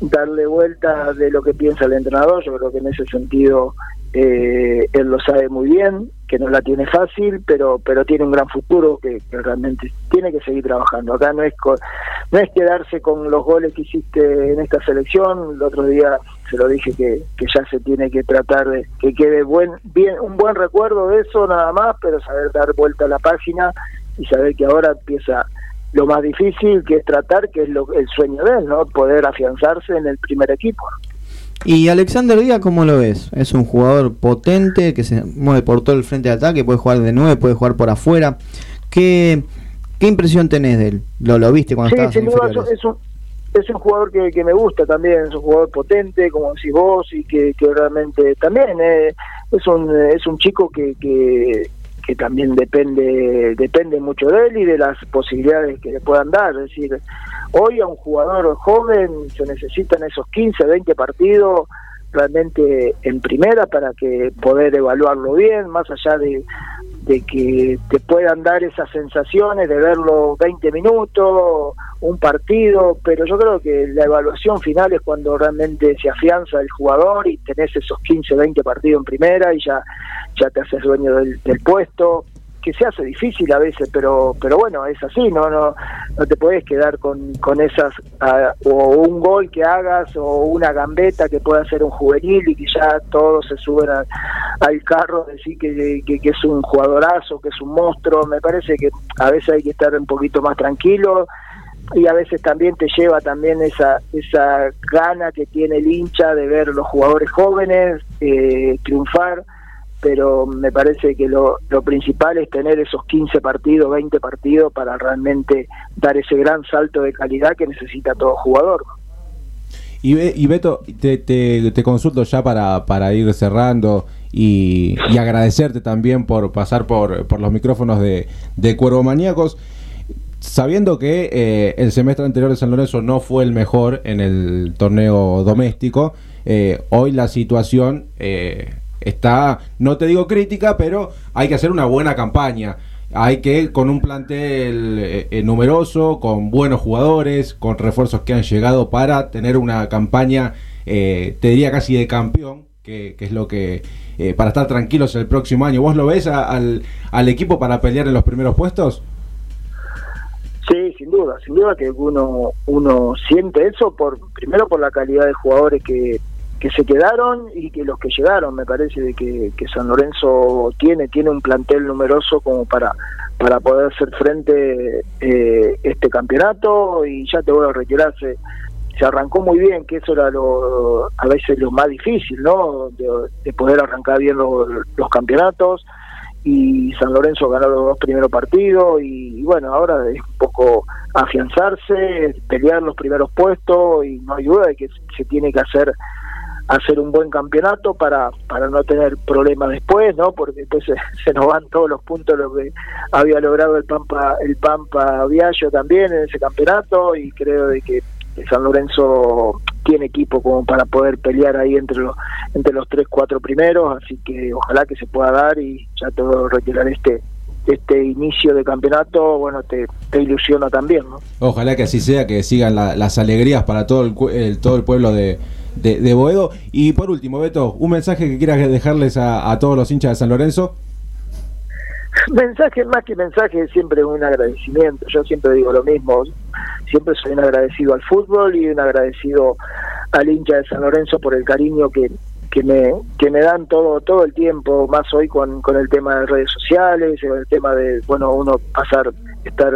darle vuelta de lo que piensa el entrenador. Yo creo que en ese sentido eh, él lo sabe muy bien, que no la tiene fácil, pero pero tiene un gran futuro que, realmente tiene que seguir trabajando. Acá no es co- no es quedarse con los goles que hiciste en esta selección. El otro día se lo dije que, que ya se tiene que tratar de que quede buen, bien, un buen recuerdo de eso nada más, pero saber dar vuelta a la página y saber que ahora empieza lo más difícil que es tratar, que es lo, el sueño de él, ¿no? Poder afianzarse en el primer equipo. Y Alexander Díaz, ¿cómo lo ves? Es un jugador potente que se mueve por todo el frente de ataque, puede jugar de nueve, puede jugar por afuera. ¿Qué, qué impresión tenés de él? ¿Lo, lo viste cuando Sí, estabas en es un, es un jugador que, que me gusta también, es un jugador potente, como decís vos, y que, que realmente también eh, es un es un chico que, que, que también depende depende mucho de él y de las posibilidades que le puedan dar. Es decir, hoy a un jugador joven se necesitan esos 15, 20 partidos realmente en primera para que poder evaluarlo bien, más allá de, de que te puedan dar esas sensaciones de verlo 20 minutos, un partido, pero yo creo que la evaluación final es cuando realmente se afianza el jugador y tenés esos 15, 20 partidos en primera y ya, ya te haces dueño del, del puesto que se hace difícil a veces, pero pero bueno, es así, no no no te puedes quedar con, con esas ah, o un gol que hagas o una gambeta que pueda hacer un juvenil y que ya todos se suben al carro, decir que, que, que es un jugadorazo, que es un monstruo, me parece que a veces hay que estar un poquito más tranquilo y a veces también te lleva también esa esa gana que tiene el hincha de ver los jugadores jóvenes eh, triunfar pero me parece que lo, principal es tener esos 15 partidos, 20 partidos para realmente dar ese gran salto de calidad que necesita todo jugador. Y, Be- y Beto, te, consulto ya para, para ir cerrando y, y agradecerte también por pasar por, por los micrófonos de, de Cuervo Maníacos. Sabiendo que eh, el semestre anterior de San Lorenzo no fue el mejor en el torneo doméstico, eh, hoy la situación eh, está, no te digo crítica, pero hay que hacer una buena campaña. Hay que, con un plantel eh, eh, numeroso, con buenos jugadores, con refuerzos que han llegado para tener una campaña, eh, te diría casi de campeón, que, que es lo que, eh, para estar tranquilos el próximo año. ¿Vos lo ves al, al equipo para pelear en los primeros puestos? Sí, sin duda, sin duda que uno uno siente eso por primero por la calidad de jugadores que, que se quedaron y que los que llegaron, me parece de que, que San Lorenzo tiene tiene un plantel numeroso como para para poder hacer frente eh, este campeonato y ya te voy a retirar se, se arrancó muy bien, que eso era lo a veces lo más difícil, ¿no? De, de poder arrancar bien los, los campeonatos y San Lorenzo ganó los dos primeros partidos y, y bueno, ahora es un poco afianzarse, pelear los primeros puestos y no hay duda de que se tiene que hacer hacer un buen campeonato para para no tener problemas después, ¿no? Porque después se, (laughs) se nos van todos los puntos lo que había logrado el Pampa el Pampa Viallo también en ese campeonato y creo de que San Lorenzo tiene equipo como para poder pelear ahí entre los entre los tres cuatro primeros así que ojalá que se pueda dar y ya todo retirar este este inicio de campeonato bueno te, te ilusiona también ¿no? Ojalá que así sea, que sigan la- las alegrías para todo el, el- todo el pueblo de, de, Boedo. Y por último, Beto, un mensaje que quieras dejarles a, todos los hinchas de San Lorenzo. mensaje más que mensaje siempre un agradecimiento yo siempre digo lo mismo siempre soy un agradecido al fútbol y un agradecido al hincha de San Lorenzo por el cariño que que me que me dan todo todo el tiempo más hoy con, con el tema de redes sociales el tema de bueno uno pasar estar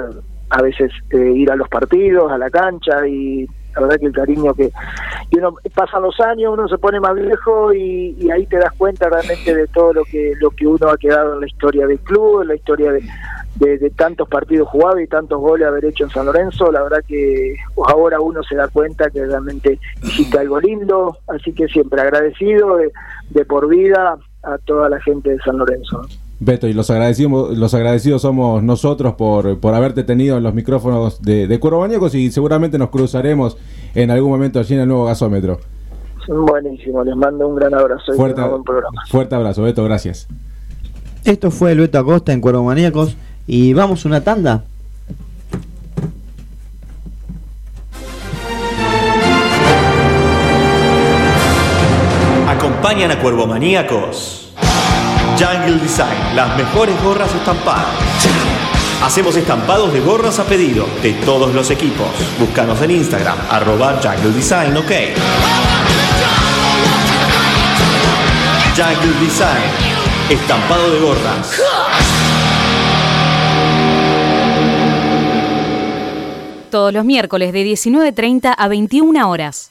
a veces eh, ir a los partidos a la cancha y la verdad que el cariño que y uno pasan los años uno se pone más viejo y, ahí te das cuenta realmente de todo lo que lo que uno ha quedado en la historia del club en la historia de, de, tantos partidos jugados y tantos goles haber hecho en San Lorenzo la verdad que ahora uno se da cuenta que realmente hiciste algo lindo así que siempre agradecido de, de por vida a toda la gente de San Lorenzo. Beto, y los agradecidos, los agradecidos somos nosotros por, por haberte tenido en los micrófonos de, de Cuervo Maníacos y seguramente nos cruzaremos en algún momento allí en el nuevo gasómetro. buenísimo les mando un gran abrazo y Fuerte, un buen programa fuerte abrazo, Beto, gracias. Esto fue el Beto Acosta en Cuervo Maníacos y vamos a una tanda. Acompañan a Cuervo Maníacos. Jungle Design, las mejores gorras estampadas. Hacemos estampados de gorras a pedido de todos los equipos. Búscanos en Instagram, arroba Jungle Design, ok. Jungle Design, estampado de gorras. Todos los miércoles de 19.30 a 21 horas.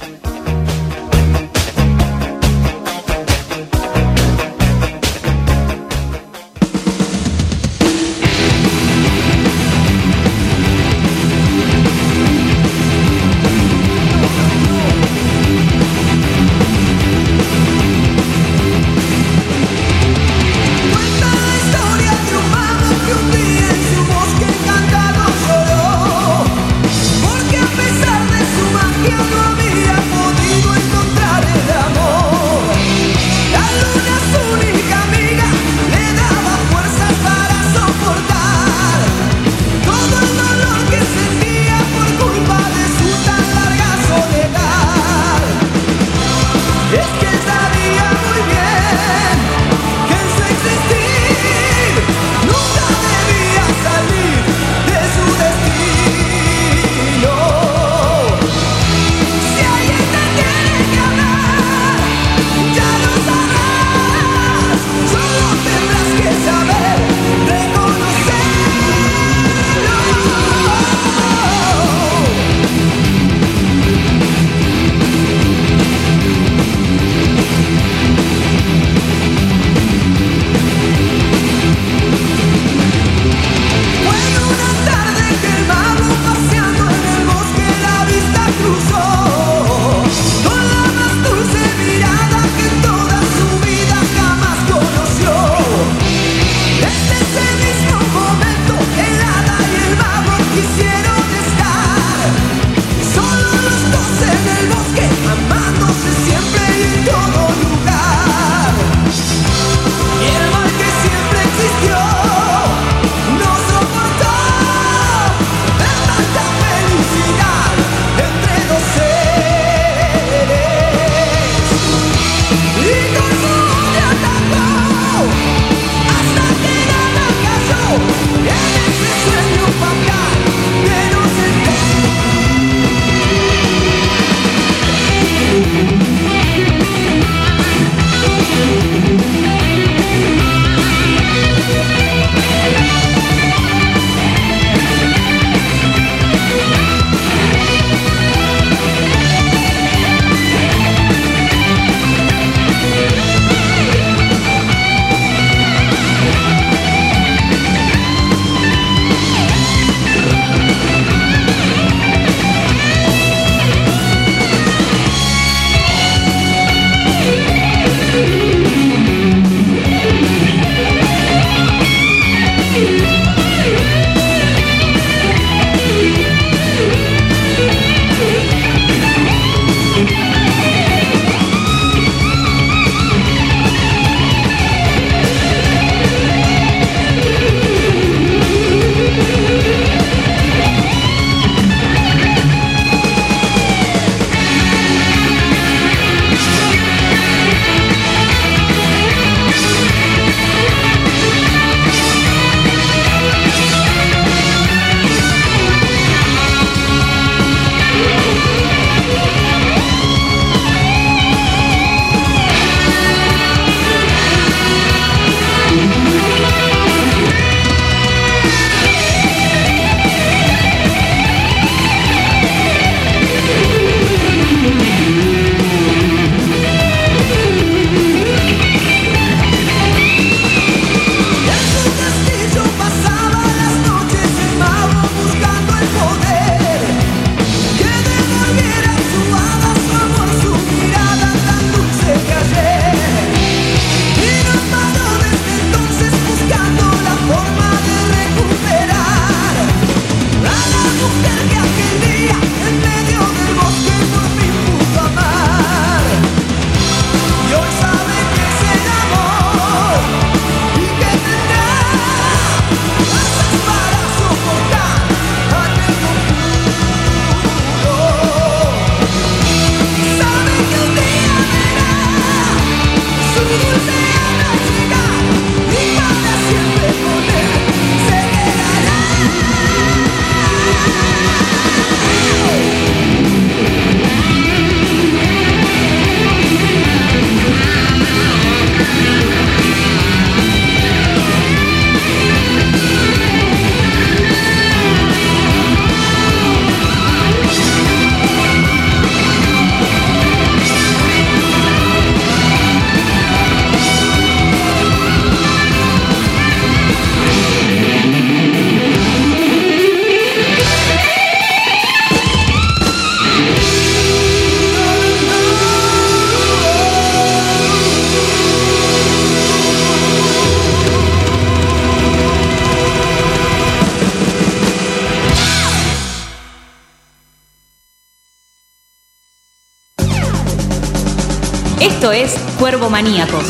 Esto es Cuervo Maníacos.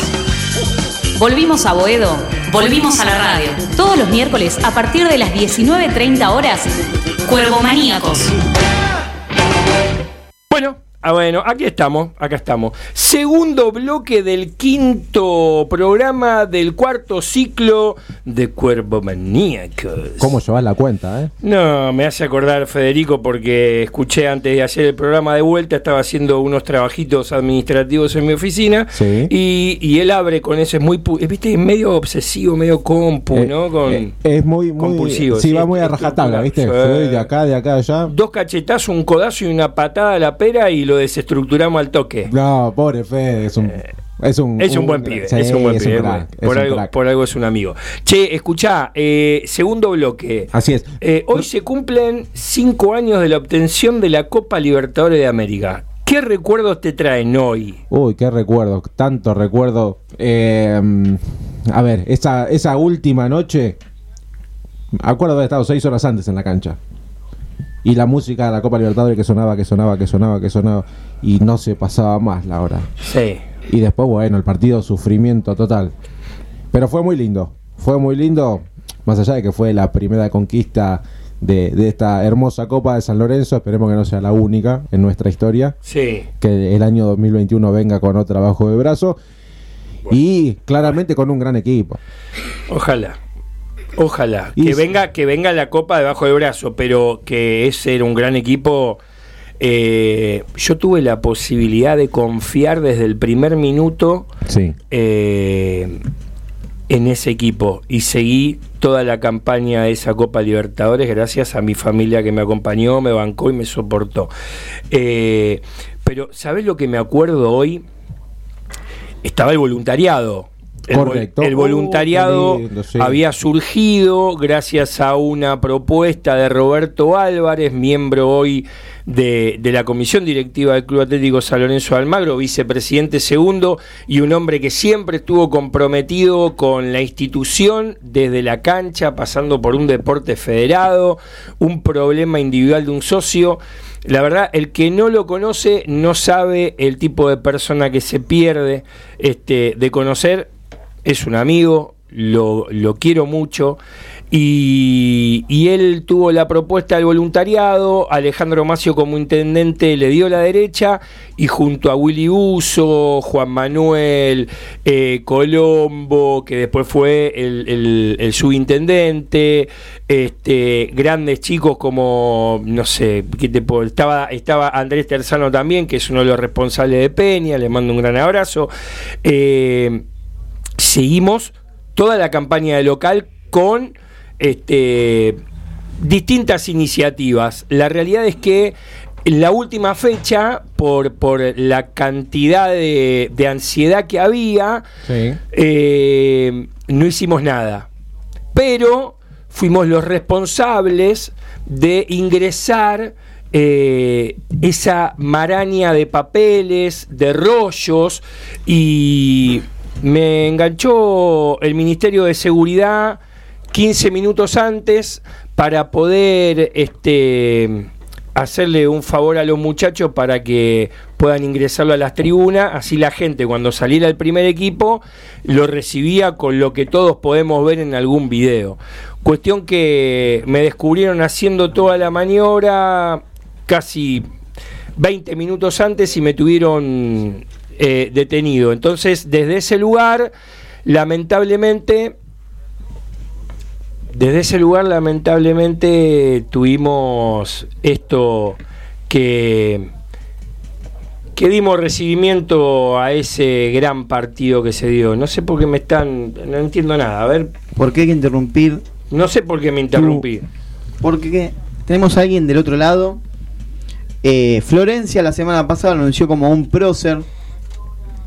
Volvimos a Boedo, volvimos a la radio. Todos los miércoles a partir de las 19.30 horas, Cuervo Maníacos. Ah, bueno, aquí estamos, acá estamos. Segundo bloque del quinto programa del cuarto ciclo de Cuervo Maníacos. ¿Cómo llevas la cuenta, eh? No, me hace acordar Federico porque escuché antes de hacer el programa de vuelta, estaba haciendo unos trabajitos administrativos en mi oficina Sí. y, y él abre con ese, es muy, viste, es medio obsesivo, medio compu, Eh, ¿no? Con, eh, es muy, muy compulsivo, Sí, sí, va muy a rajatabla, ¿viste? Fue de acá, de acá, de allá. Dos cachetazos, un codazo y una patada a la pera y lo desestructuramos al toque. No, pobre Fede, es un. Es un, Es un buen pibe, sí, es un buen es pibe. crack, por, algo, crack. por algo es un amigo. Che, escuchá, eh, segundo bloque. Así es. Eh, hoy se cumplen cinco años de la obtención de la Copa Libertadores de América. ¿Qué recuerdos te traen hoy? Uy, qué recuerdo, tanto recuerdo. Eh, a ver, esa, esa última noche, acuerdo de haber estado seis horas antes en la cancha. Y la música de la Copa Libertadores que sonaba, que sonaba, que sonaba, que sonaba. Y no se pasaba más la hora. Sí. Y después, bueno, el partido sufrimiento total. Pero fue muy lindo. Fue muy lindo, más allá de que fue la primera conquista de, de esta hermosa Copa de San Lorenzo. Esperemos que no sea la única en nuestra historia. Sí. Que el año 2021 venga con otro trabajo de brazo. Y claramente con un gran equipo. Ojalá. Ojalá. Y que venga, que venga la copa debajo del brazo, pero que ese era un gran equipo. Eh, yo tuve la posibilidad de confiar desde el primer minuto Sí. eh, en ese equipo y seguí toda la campaña de esa Copa Libertadores gracias a mi familia que me acompañó, me bancó y me soportó. Eh, pero, ¿sabes lo que me acuerdo hoy? Estaba el voluntariado. El, Correcto. el voluntariado lindo, sí. había surgido gracias a una propuesta de Roberto Álvarez, miembro hoy de, de la comisión directiva del Club Atlético San Lorenzo de Almagro, vicepresidente segundo y un hombre que siempre estuvo comprometido con la institución desde la cancha, pasando por un deporte federado, un problema individual de un socio. La verdad, el que no lo conoce no sabe el tipo de persona que se pierde este, de conocer. Es un amigo, lo, lo quiero mucho. Y, y él tuvo la propuesta del voluntariado, Alejandro Macio como intendente le dio la derecha y junto a Willy Uso, Juan Manuel eh, Colombo, que después fue el, el- subintendente, este, grandes chicos como, no sé, ¿qué te puedo- estaba, estaba Andrés Terzano también, que es uno de los responsables de Peña, le mando un gran abrazo. Eh, seguimos toda la campaña de local con este, distintas iniciativas. La realidad es que en la última fecha, por, por la cantidad de, de ansiedad que había, Sí. eh, no hicimos nada. Pero fuimos los responsables de ingresar eh, esa maraña de papeles, de rollos, y me enganchó el Ministerio de Seguridad 15 minutos antes para poder este, hacerle un favor a los muchachos para que puedan ingresarlo a las tribunas, así la gente cuando saliera el primer equipo lo recibía con lo que todos podemos ver en algún video. Cuestión que me descubrieron haciendo toda la maniobra casi 20 minutos antes y me tuvieron eh, detenido. Entonces, desde ese lugar, lamentablemente, desde ese lugar, lamentablemente, tuvimos esto que, que dimos recibimiento a ese gran partido que se dio. No sé por qué me están, no entiendo nada. A ver, ¿Por qué hay que interrumpir? no sé por qué me interrumpí. Porque tenemos a alguien del otro lado. Eh, Florencia la semana pasada lo anunció como un prócer.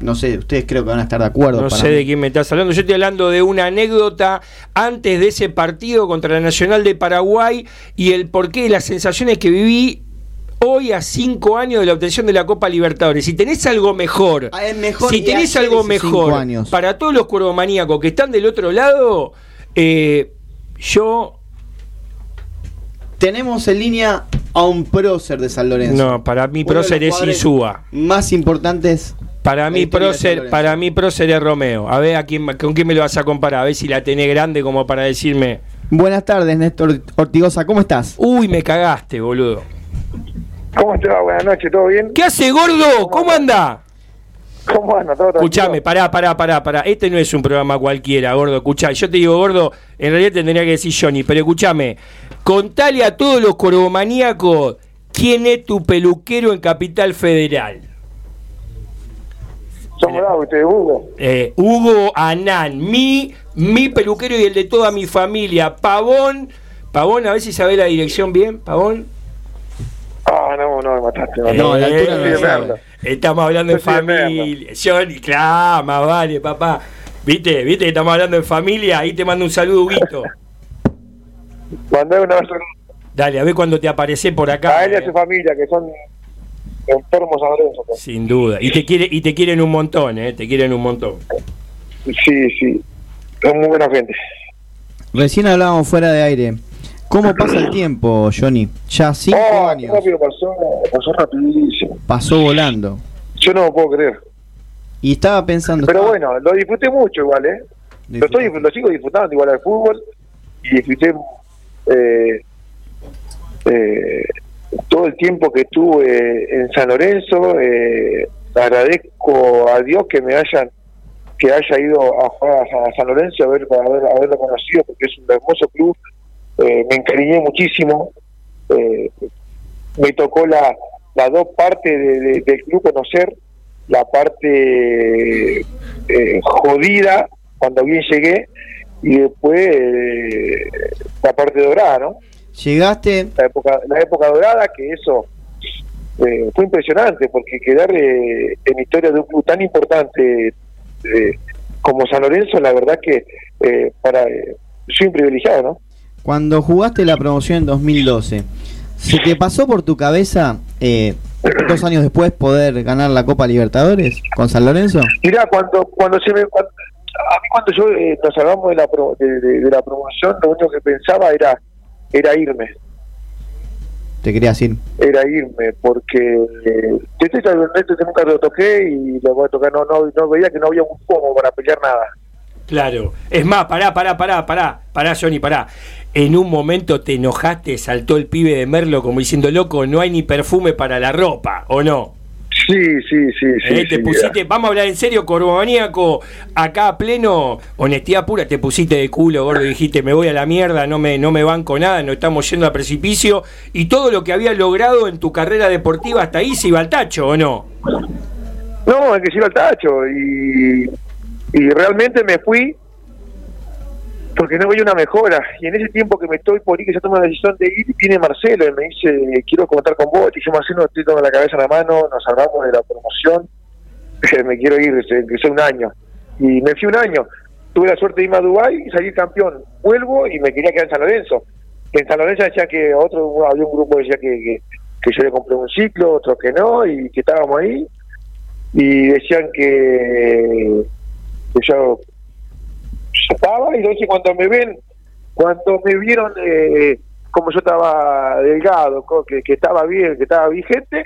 No sé, ustedes creo que van a estar de acuerdo. No para sé mí. de quién me estás hablando. Yo estoy hablando de una anécdota antes de ese partido contra la Nacional de Paraguay y el porqué y las sensaciones que viví hoy a cinco años de la obtención de la Copa Libertadores. Si tenés algo mejor, Ah, mejor si tenés algo mejor años. para todos los cuervomaníacos que están del otro lado, eh, yo Tenemos en línea a un prócer de San Lorenzo. no, para mí Uno de prócer es Insúa. Más importantes Para mí, prócer, para mí prócer es Romeo. A ver a quién, con quién me lo vas a comparar. A ver si la tenés grande como para decirme. Buenas tardes, Néstor Ortigosa, ¿cómo estás? Uy, me cagaste, boludo. ¿Cómo va? Buenas noches, ¿todo bien? ¿Qué hace, gordo? ¿Cómo anda? ¿Cómo anda? ¿Todo? Escuchame, pará, pará, pará, pará. Este no es un programa cualquiera, gordo. Escuchá, yo te digo, gordo, en realidad te tendría que decir Johnny, pero escúchame. Contale a todos los corbomaníacos quién es tu peluquero en Capital Federal. Somos bravos, ustedes, Hugo. Eh, Hugo Anán, mi, mi peluquero y el de toda mi familia. Pavón, Pavón, a ver si sabe la dirección bien, Pavón. Ah, no, no, me mataste. me No, mataste. la altura no. Estamos hablando de familia. Johnny, clama, vale, papá. ¿Viste? ¿Viste que estamos hablando de familia? Ahí te mando un saludo, Huguito. Mandé un abrazo Dale, a ver cuando te aparece por acá. a él y a eh. su familia, que son enfermos a Lorenzo. pues. Sin duda. Y te quiere, y te quieren un montón, eh. Te quieren un montón. Sí, sí. Son muy buena gente. Recién hablábamos fuera de aire. ¿Cómo pasa el tiempo, Johnny? Ya cinco Oh, años. rápido pasó, pasó rapidísimo. Pasó volando. Yo no lo puedo creer. Y estaba pensando. Pero estaba- bueno, lo disfruté mucho igual, ¿eh? Lo, estoy, lo sigo disfrutando igual al fútbol y disfruté eh, eh, todo el tiempo que estuve en San Lorenzo. Eh, agradezco a Dios que me hayan que haya ido a jugar a, a San Lorenzo a ver para haber, haberlo conocido porque es un hermoso club. Eh, me encariñé muchísimo. Eh, me tocó la las dos partes de- de- del club conocer la parte jodida cuando bien llegué y después la parte dorada, ¿no? Llegaste, La época, la época dorada, que eso eh, fue impresionante porque quedar eh, en historia de un club tan importante eh, como San Lorenzo, la verdad que eh, para eh, soy un privilegiado, ¿no? cuando jugaste la promoción en 2012, ¿se te pasó por tu cabeza eh, dos años después poder ganar la Copa Libertadores con San Lorenzo? Mira, cuando cuando se me cuando- a mí cuando yo eh, nos salvamos de la pro- de, de- de la promoción, lo único que pensaba era era irme, Te quería decir. era irme, porque eh, yo estoy tan honesto que nunca lo toqué y lo voy a tocar, no, no, no veía que no había un pomo para pelear nada. Claro. Es más, pará, pará, pará, pará. Pará, Johnny, pará. En un momento te enojaste, saltó el pibe de Merlo como diciendo, loco, no hay ni perfume para la ropa, ¿o no? Sí, sí, sí, sí. Eh, te sí, pusiste, vamos a hablar en serio, corbomaníaco, acá a pleno, honestidad pura, te pusiste de culo, gordo, dijiste, me voy a la mierda, no me, no me banco nada, no estamos yendo a precipicio, y todo lo que habías logrado en tu carrera deportiva hasta ahí se iba al tacho, ¿o no? No, hay que ir al tacho y, y realmente me fui porque no veía una mejora. Y en ese tiempo que me estoy por ir, que ya tomé la decisión de ir, viene Marcelo y me dice, quiero comentar con vos. Y dije, Marcelo, estoy con la cabeza en la mano, nos salvamos de la promoción, (laughs) me quiero ir, que sea un año. Y me fui un año. Tuve la suerte de irme a Dubái y salir campeón. Vuelvo y me quería quedar en San Lorenzo. En San Lorenzo decía que otro, había un grupo que decía que, que, yo le compré un ciclo, otro que no, y que estábamos ahí y decían que, que yo, yo estaba y entonces cuando me ven. Cuando me vieron eh, como yo estaba delgado que, que estaba bien que estaba vigente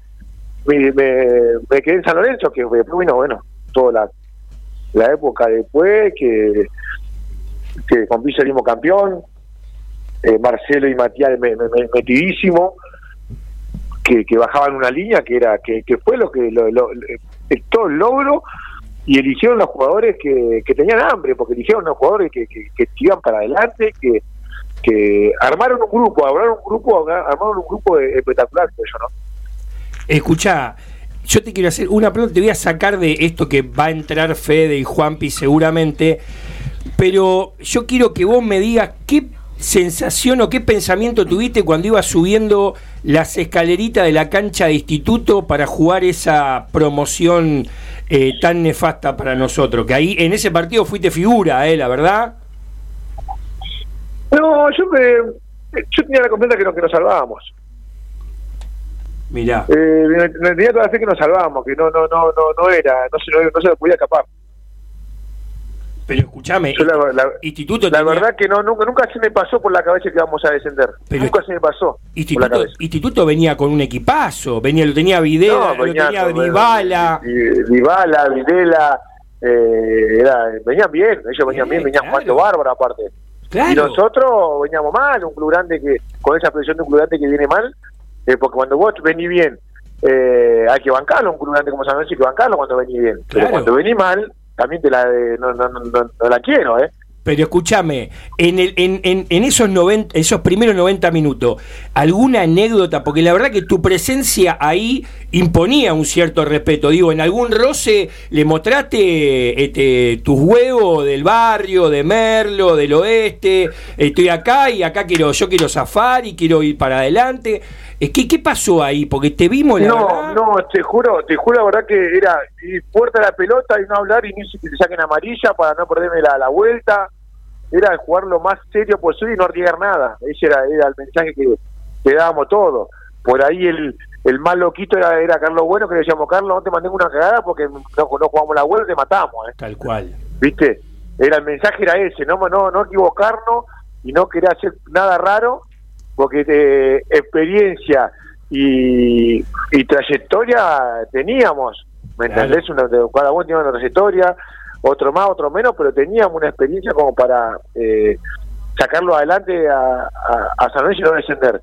me, me, quedé en San Lorenzo que vino bueno toda la, la época después que que con Villa salimos campeón eh, Marcelo y Matías me, me- me- metidísimo que, que bajaban una línea que era que, que fue lo que lo- eh, todo el logro y eligieron los jugadores que, que tenían hambre porque eligieron los jugadores que, que, que iban para adelante que, que armaron un grupo armaron un grupo armaron un grupo espectacular no Escucha, yo te quiero hacer una pregunta, te voy a sacar de esto que va a entrar Fede y Juanpi seguramente, pero yo quiero que vos me digas qué sensación o qué pensamiento tuviste cuando ibas subiendo las escaleritas de la cancha de instituto para jugar esa promoción eh, tan nefasta para nosotros, que ahí en ese partido fuiste figura, eh, la verdad. no yo me yo tenía la confianza que nos, que nos salvábamos Mirá. eh, tenía toda la fe que nos salvábamos que no no no no no era no se no, no se lo podía escapar Pero escúchame, la, la- Instituto la tenía- verdad que no nunca, nunca se me pasó por la cabeza que vamos a descender. Pero- nunca se me pasó por la Instituto, cabeza. Instituto venía con un equipazo, venía, lo tenía Videla, lo venía tenía con- Dybala. Dybala, Videla, eh, era, venían bien, ellos venían bien, venían jugando bárbaro aparte. Claro. Y nosotros veníamos mal, un club grande que, con esa presión de un club grande que viene mal, eh, porque cuando vos venís bien, eh, hay que bancarlo, un club grande como San Lorenzo hay que bancarlo cuando venís bien. Pero Claro. cuando venís mal, también te la, eh, no, no, no, no- no la quiero, ¿eh? Pero escúchame, en, el, en, en, en esos, 90, esos primeros 90 minutos, ¿alguna anécdota? Porque la verdad que tu presencia ahí imponía un cierto respeto. Digo, ¿en algún roce le mostraste este, tus huevos del barrio, de Merlo, del oeste? Estoy acá y acá quiero yo quiero zafar y quiero ir para adelante. Es que, ¿Qué pasó ahí? Porque te vimos, la No, verdad. no, te juro, te juro la verdad que era ir puerta a la pelota y no hablar y ni si te saquen amarilla para no perderme la, la vuelta. Era jugar lo más serio posible y no arriesgar nada. Ese era, era el mensaje que, que dábamos todos. Por ahí el, el más loquito era, era Carlos Bueno, que le decíamos, Carlos, no te mandé una cagada porque no, no jugamos la vuelta y te matamos. ¿eh? Tal cual. ¿Viste? Era el mensaje era ese, no, no, no equivocarnos y no querer hacer nada raro, porque eh, experiencia y, y trayectoria teníamos, ¿me Claro. entendés? Una, cada uno tenía una trayectoria, otro más, otro menos, pero teníamos una experiencia como para eh, sacarlo adelante a, a, a San Lorenzo y no descender.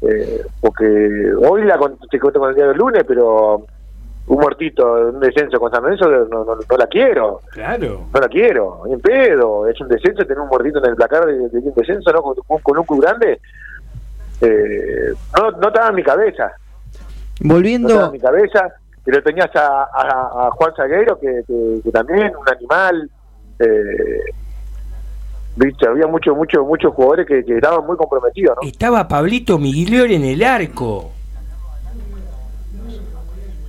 Eh, porque hoy la con- te cuento con el día del lunes, pero un muertito, un descenso con San Lorenzo no, no, no la quiero Claro. no la quiero, ni en pedo. Es un descenso, tener un muertito en el placar de, de un descenso, ¿no? Con, con- con un club grande. Eh, no, no estaba en mi cabeza. No estaba Volviendo, en mi cabeza. Pero tenías a, a- a Juan Zaguero, que, que- que también, un animal. Eh, viste, había muchos, muchos, muchos jugadores que, que estaban muy comprometidos, ¿no? Estaba Pablito Migliore en el arco.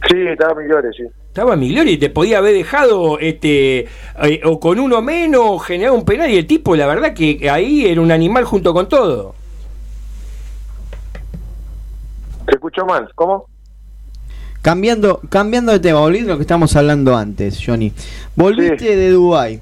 Sí, estaba Millores, sí. Estaba Migliori y te podía haber dejado este eh, o con uno menos generar un penal y el tipo la verdad que ahí era un animal junto con todo. Te escucho mal, ¿cómo? cambiando, cambiando de tema, volviendo a lo que estábamos hablando antes, Johnny. Volviste de Dubai.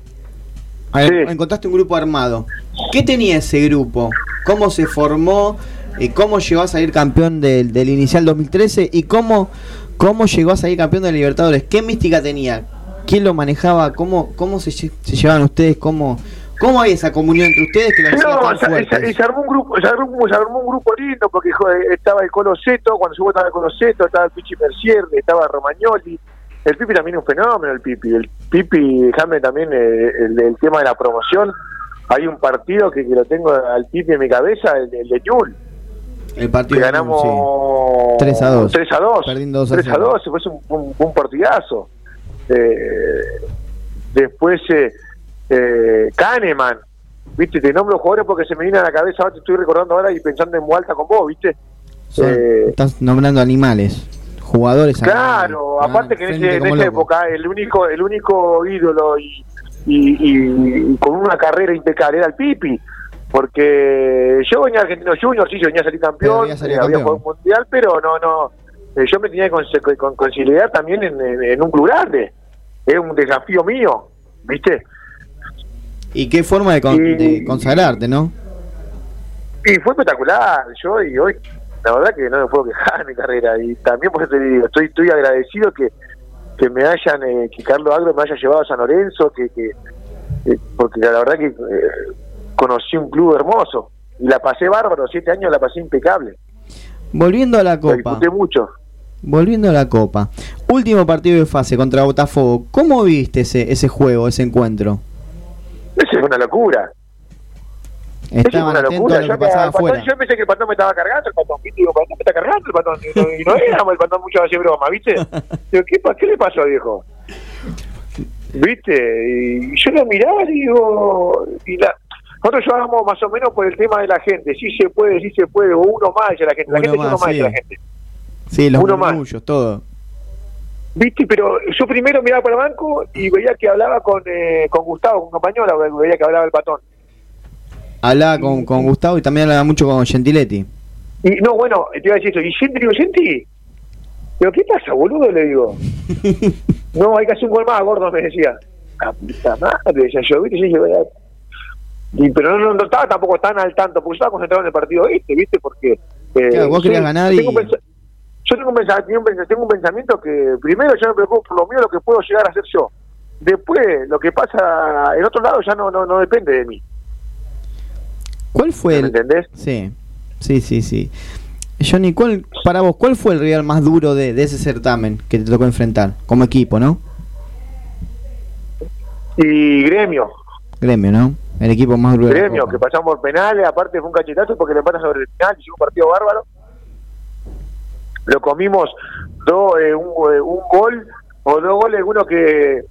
Encontraste un grupo armado. ¿Qué tenía ese grupo? ¿Cómo se formó? ¿Y ¿Cómo llegó a salir campeón del, del inicial 2013? ¿Y cómo, cómo llegó a salir campeón de Libertadores? ¿Qué mística tenía? ¿Quién lo manejaba? ¿Cómo, cómo se, se llevaban ustedes? ¿Cómo, ¿Cómo hay esa comunión entre ustedes que No, se, se- armó un grupo, se armó, se armó un grupo lindo porque joder, estaba el Colo Seto, cuando subo estaba el Colo Seto, estaba el Pichi Mercier, estaba Romagnoli, el Pipi también es un fenómeno, el Pipi, el Pipi, déjame también eh, el, el tema de la promoción, hay un partido que, que lo tengo al Pipi en mi cabeza, el, el de Ñul, El partido que ganamos sí. 3 a 2. 3 a 2, Perdiendo 2 a 3 a 0. 2, fue un, un, un partidazo. Eh, después eh, eh, Kahneman, viste, te nombro jugadores porque se me viene a la cabeza, ahora te estoy recordando ahora y pensando en Mualta con vos, viste. Son- Eh, estás nombrando animales, jugadores Claro, animales. aparte que en, ese- en esa loco. época el único el único ídolo y, y, y- y con una carrera impecable era el Pipi, porque yo venía Argentino Junior, sí, yo venía a salir campeón, había salido eh, había campeón. jugado un mundial, pero no, no, eh, yo me tenía que con, también en, en- en un club grande, es un desafío mío, ¿viste? Y qué forma de, con- de consagrarte, ¿no? Y fue espectacular, yo y hoy, la verdad que no me puedo quejar en (laughs) mi carrera, y también por eso te digo, estoy, estoy agradecido que, que me hayan, eh, que Carlos Agro me haya llevado a San Lorenzo, que, que eh, porque la verdad que eh, conocí un club hermoso, y la pasé bárbaro, siete años la pasé impecable, Volviendo a la Copa. disfruté mucho. Volviendo a la Copa. Último partido de fase contra Botafogo. ¿Cómo viste ese, ese juego, ese encuentro? Eso fue una locura. Estaban una atentos locura. lo Yo, pasaba patón- pensé que el patón me estaba cargando, el patón, ¿viste? Digo, patón me está cargando el patón. Y no, y no éramos el patón mucho hace broma, ¿viste? (laughs) Digo, ¿qué, ¿qué le pasó, viejo? ¿Viste? Y yo lo miraba y digo, y la, nosotros llevábamos más o menos por el tema de la gente, si se puede, si se puede, o uno más la gente, la Uno gente es uno más, más sí. la gente. Sí, los uno más. todo. ¿Viste? Pero yo primero miraba para el banco y veía que hablaba con, eh, con Gustavo, con compañero, veía que hablaba el patón. Hablaba con, con Gustavo y también hablaba mucho con Gentiletti. Y no, bueno, te iba a decir eso. Y Genti, digo, Genti, digo, ¿qué pasa, boludo? Le digo. (laughs) no, hay que hacer un gol más, gordo, me decía. la puta madre, decía yo, ¿viste? Yo y, pero no, no, no estaba tampoco tan al tanto, porque yo estaba concentrado en el partido este, ¿viste? Porque. eh, Claro, vos querías ganar y- un Yo tengo un, pensa- tengo un pensamiento que primero yo me preocupo por lo mío, lo que puedo llegar a hacer yo. Después, lo que pasa en otro lado ya no, no, no depende de mí. ¿Cuál fue el...? entendés? Sí, sí, sí, sí. Johnny, ¿cuál, para vos, ¿cuál fue el rival más duro de, de ese certamen que te tocó enfrentar? Como equipo, ¿no? Y gremio, Gremio, ¿no? El equipo más duro gremio, que pasamos por penales, aparte fue un cachetazo porque le pasa sobre el final, hicimos un partido bárbaro. Lo comimos dos, eh, un, eh, un gol o dos goles, uno que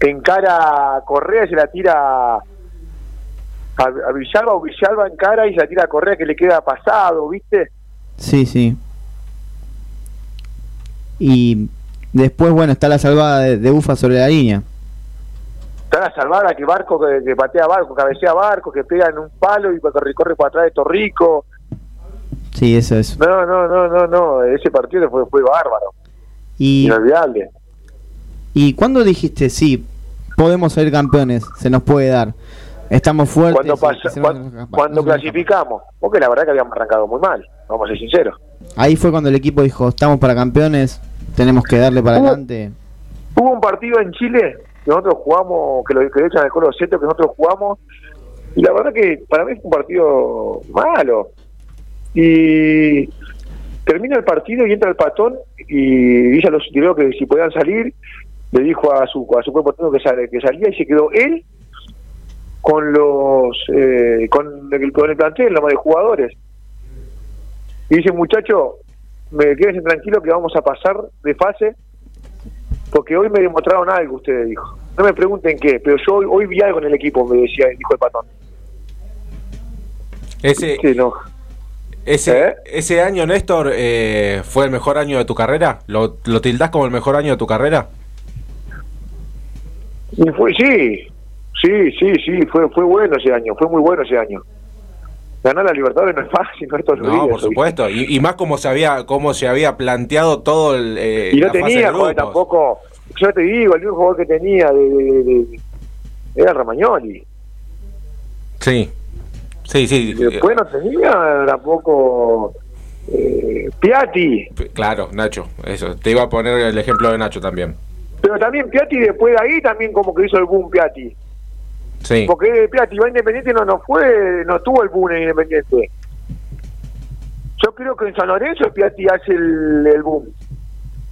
encara a Correa y se la tira a, a Villalba o Villalba encara y se la tira a Correa que le queda pasado, ¿viste? Sí, sí. Y después, bueno, está la salvada de, de Ufa sobre la línea. Está la salvada que Barco, que, que patea Barco, cabecea Barco, que pega en un palo y corre, corre para atrás de Torrico. Sí, eso es. No, no, no, no, no, ese partido fue, fue bárbaro, Y, inolvidable. ¿Y cuándo dijiste, sí, podemos ser campeones, se nos puede dar? Estamos fuertes. Cuando, pasa, se cuando, nos- cuando nos- clasificamos, porque la verdad que habíamos arrancado muy mal, vamos a ser sinceros. Ahí fue cuando el equipo dijo, estamos para campeones, tenemos que darle para Hubo- adelante. Hubo un partido en Chile que nosotros jugamos, que lo que echan al Colo Seto, que nosotros jugamos, y la verdad que para mí fue un partido malo. Y termina el partido y entra el patón y dice a los utileros que si podían salir, le dijo a su a su cuerpo técnico que, sale, que salía y se quedó él con los eh, con, el, con el plantel, nomás de jugadores. Y dice, muchacho, me quédense tranquilo que vamos a pasar de fase porque hoy me demostraron algo, ustedes dijo. No me pregunten qué, pero yo hoy, hoy vi algo en el equipo, me decía, dijo el patón. Ese, Sí, no. Ese, ese año, Néstor, eh, fue el mejor año de tu carrera. ¿Lo, ¿Lo tildás como el mejor año de tu carrera? Y fue, sí, sí, sí, sí, fue, fue bueno ese año, fue muy bueno ese año. Ganar la Libertadores no es fácil, (laughs) no es No, días, por supuesto. Y, y más como se había como se había planteado todo el. eh, Y no la tenía grupos. tampoco, yo te digo, el único jugador que tenía de, de- de- era Ramagnoli. Sí. Sí, sí. Y después no tenía tampoco eh, Piatti. Claro, Nacho. Eso. Te iba a poner el ejemplo de Nacho también. Pero también Piatti después de ahí también como que hizo el boom Piatti. Sí. Porque Piatti va Independiente no, no fue, no tuvo el boom en Independiente. Yo creo que en San Lorenzo Piatti hace el, el boom.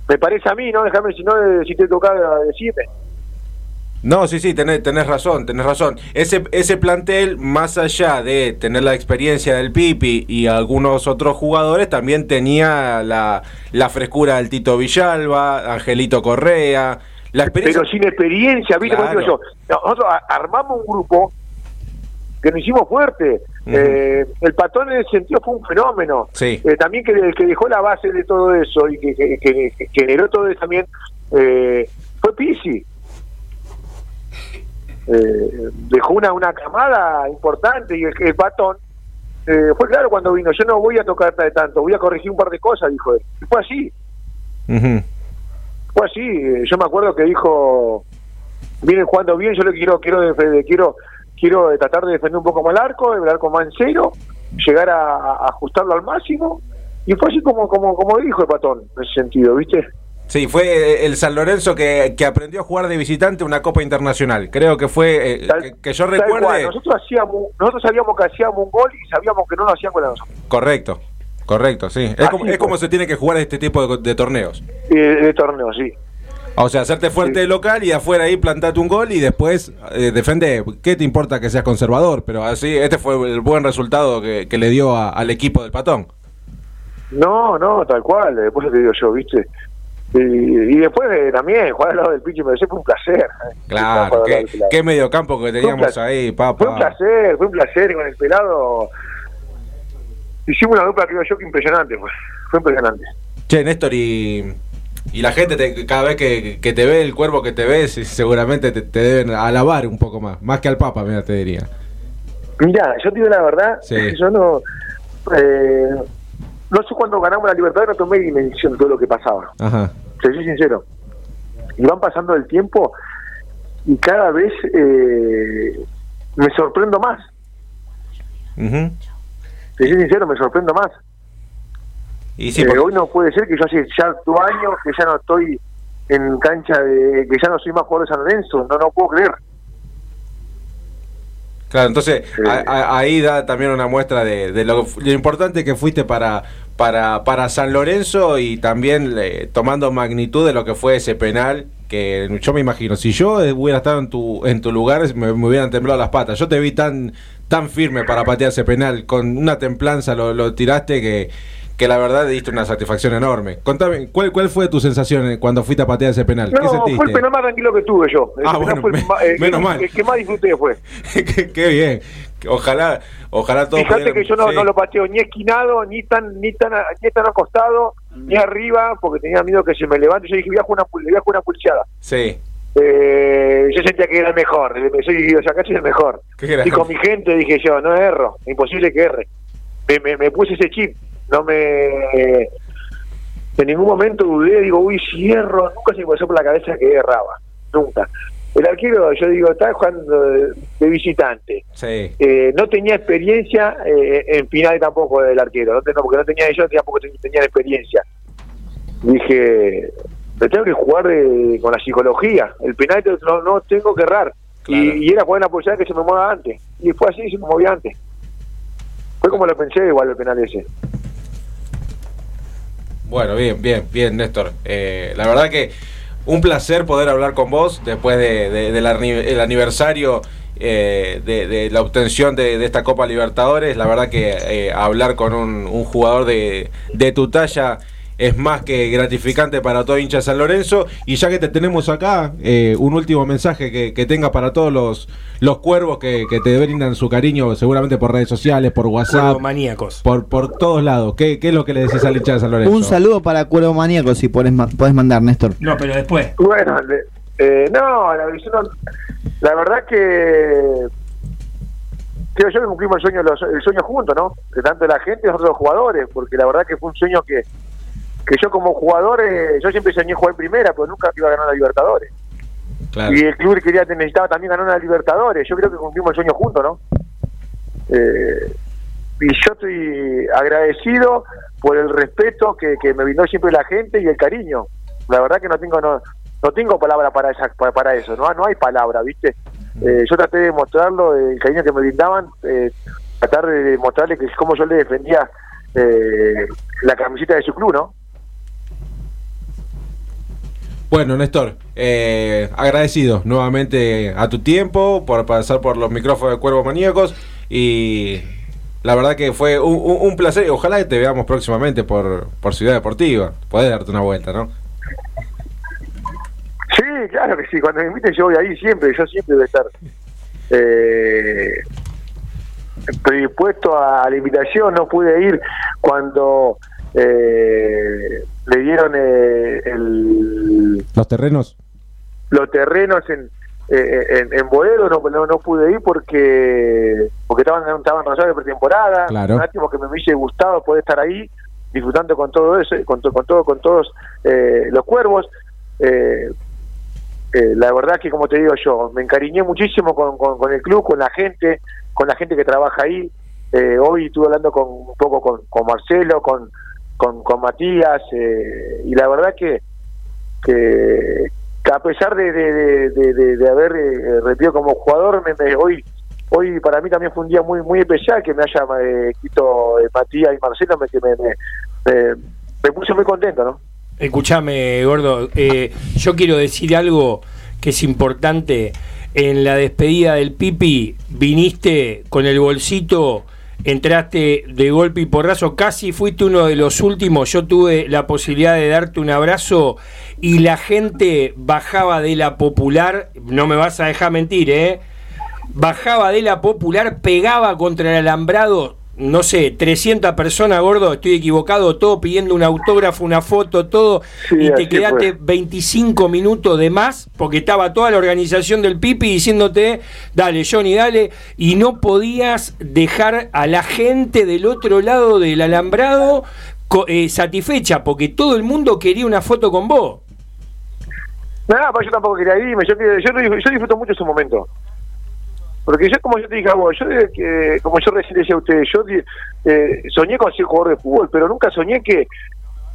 Me parece a mí, ¿no? Déjame si no, eh, si te toca decirme. No, sí, sí, tenés, tenés razón, tenés razón. Ese, ese plantel, más allá de tener la experiencia del Pipi y algunos otros jugadores, también tenía la, la frescura del Tito Villalba, Angelito Correa, la experiencia... Pero sin experiencia, ¿viste? Claro. digo yo, nosotros armamos un grupo que nos hicimos fuerte. Eh, el patón en ese sentido fue un fenómeno. Sí. Eh, también que que dejó la base de todo eso y que, que- que- que generó todo eso también eh, fue Pisi. Eh, dejó una, una camada importante y el, el patón eh, fue claro cuando vino, yo no voy a tocar de tanto, voy a corregir un par de cosas, dijo él. Y fue así. Fue así, eh, yo me acuerdo que dijo, vienen jugando bien, yo le quiero quiero quiero quiero eh, tratar de defender un poco más el arco, el arco más en cero, llegar a, a ajustarlo al máximo, y fue así como como como dijo el patón, en ese sentido, ¿viste? Sí, fue eh, el San Lorenzo que, que aprendió a jugar de visitante una Copa Internacional. Creo que fue, eh, que, que yo recuerde... nosotros hacíamos, nosotros sabíamos que hacíamos un gol y sabíamos que no lo hacían con nosotros. Correcto, correcto, sí. Es, Así como, es como se tiene que jugar este tipo de, de torneos. Eh, de torneo, sí. O sea, hacerte fuerte de local y afuera ahí plantarte un gol y después eh, defender. ¿Qué te importa que seas conservador? Pero así, este fue el buen resultado que, que le dio a- al equipo del patón. No, no, tal cual, después te digo yo, ¿viste? Y, y después eh, también jugar al lado del pinche me fue un placer. eh. Claro, qué, qué mediocampo que teníamos placer. ahí, Fue un papá. placer, fue un placer con el pelado. Hicimos una dupla, creo yo, que impresionante, fue, fue impresionante. Che, Néstor, y, y la gente te- cada vez que, que te ve, el cuervo que te ve, seguramente te, te deben alabar un poco más. Más que al Papa, mira, te diría. Mira, yo te digo la verdad, Sí. yo no. eh, no sé cuándo ganamos la libertad, no tomé dimensión de todo lo que pasaba. Ajá. Te soy sincero. Y van pasando el tiempo y cada vez eh, me sorprendo más. Ujú. Te soy sincero, me sorprendo más. Y sí, Eh, porque- hoy no puede ser que yo hace ya dos años que ya no estoy en cancha de que ya no soy más jugador de San Lorenzo, no no puedo creer. Claro, entonces a- a- ahí da también una muestra de, de lo, lo importante que fuiste para, para, para San Lorenzo y también eh, tomando magnitud de lo que fue ese penal que yo me imagino, si yo eh, hubiera estado en tu, en tu lugar me, me hubieran temblado las patas. Yo te vi tan, tan firme para patear ese penal, con una templanza lo, lo tiraste que, que la verdad diste una satisfacción enorme. Contame, ¿cuál, ¿cuál fue tu sensación cuando fuiste a patear ese penal? ¿Qué No, sentiste? fue el penal más tranquilo que tuve yo. Ah, bueno, me- ma- eh, menos mal. El que más disfruté fue. (laughs) qué, qué bien. Ojalá, ojalá todos Fíjate pudieran- que yo no, sí. no lo pateo ni esquinado, ni tan ni tan, ni tan acostado, ni arriba, porque tenía miedo que se me levante. Yo dije, jugar una, jugar una pulseada. Sí. Eh, yo sentía que era el mejor, me soy, o sea, acá soy el mejor. Qué. Y con mi gente dije yo, no erro, imposible que erre. Me, me, me puse ese chip, no me... En ningún momento dudé, digo, uy, si erro, nunca se me pasó por la cabeza que erraba, nunca. El arquero, yo digo, está jugando de, visitante. Sí. Eh, no tenía experiencia eh, en final tampoco del arquero, no, porque no tenía yo, tampoco tenía, experiencia. Dije, me tengo que jugar de- con la psicología, el penal no, no tengo que errar. Y, y era la posibilidad que se me mueva antes. Y fue así, se me movía antes. Fue como lo pensé igual el penal ese. Bueno, bien, bien, bien, Néstor. Eh, la verdad que un placer poder hablar con vos después de, de- del arni- el aniversario eh, de, de la obtención de, de esta Copa Libertadores. La verdad que eh, hablar con un, un jugador de, de tu talla es más que gratificante para todo hincha de San Lorenzo. Y ya que te tenemos acá, eh, un último mensaje que, que tenga para todos los, los cuervos que, que te brindan su cariño, seguramente por redes sociales, por WhatsApp, maníacos. por, por todos lados. ¿Qué, ¿Qué es lo que le decís al hincha de San Lorenzo? Un saludo para Cuervo Maníaco, si podés, podés mandar, Néstor. No, pero después. Bueno, eh, no, la, no- la verdad que creo yo que cumplimos el sueño, los- el sueño juntos, ¿no? De tanto la gente y nosotros los jugadores, porque la verdad que fue un sueño que, que yo como jugador, eh, yo siempre soñé jugar en primera, pero nunca iba a ganar la Libertadores. Claro. Y el club quería necesitaba también ganar una Libertadores. Yo creo que cumplimos el sueño juntos, ¿no? Eh, y yo estoy agradecido por el respeto que, que me brindó siempre la gente y el cariño. La verdad que no tengo no, no tengo palabra para esa, para, para eso, no, no hay palabra, ¿viste? Eh, yo traté de mostrarlo, el cariño que me brindaban, eh, tratar de demostrarle que cómo yo le defendía eh, la camiseta de su club, ¿no? Bueno, Néstor, eh, agradecido nuevamente a tu tiempo por pasar por los micrófonos de Cuervos Maníacos y la verdad que fue un, un- un placer ojalá que te veamos próximamente por, por Ciudad Deportiva. Podés darte una vuelta, ¿no? Sí, claro que sí. Cuando me inviten yo voy ahí siempre. Yo siempre voy a estar eh, predispuesto a, la invitación. No pude ir cuando eh, le dieron eh, el, Los terrenos. los terrenos en, eh, en, en Boedo. No, no, no pude ir porque porque estaban estaban en de pretemporada. Claro. Máximo que me hubiese gustado poder estar ahí disfrutando con todo eso, con, to- con todo, con todos eh, los cuervos. Eh, eh, la verdad que como te digo yo, me encariñé muchísimo con, con, con el club, con la gente, con la gente que trabaja ahí. Hoy estuve hablando con un poco con, con Marcelo, con, con, con Matías, eh, y la verdad que, que, a pesar de, de, de, haber eh, como jugador, me, me- hoy hoy para mí también fue un día muy muy especial que me haya eh, escrito eh, Matías y Marcelo, me, que me, me, me- puse muy contento, ¿no? Escuchame, gordo, eh, yo quiero decir algo que es importante. En la despedida del Pipi viniste con el bolsito, entraste de golpe y porrazo, casi fuiste uno de los últimos. Yo tuve la posibilidad de darte un abrazo y la gente bajaba de la popular, no me vas a dejar mentir, ¿eh? Bajaba de la popular, pegaba contra el alambrado, no sé, 300 personas, gordo, estoy equivocado, todo pidiendo un autógrafo, una foto, todo, y te quedaste fue. 25 minutos de más, porque estaba toda la organización del Pipi diciéndote, dale, Johnny, dale, y no podías dejar a la gente del otro lado del alambrado eh, satisfecha, porque todo el mundo quería una foto con vos. Nada, pues yo tampoco quería irme, yo, yo, yo disfruto mucho ese momento. Porque yo, como yo te dije a vos, yo, como yo recién decía a ustedes, yo eh, soñé con ser jugador de fútbol, pero nunca soñé que,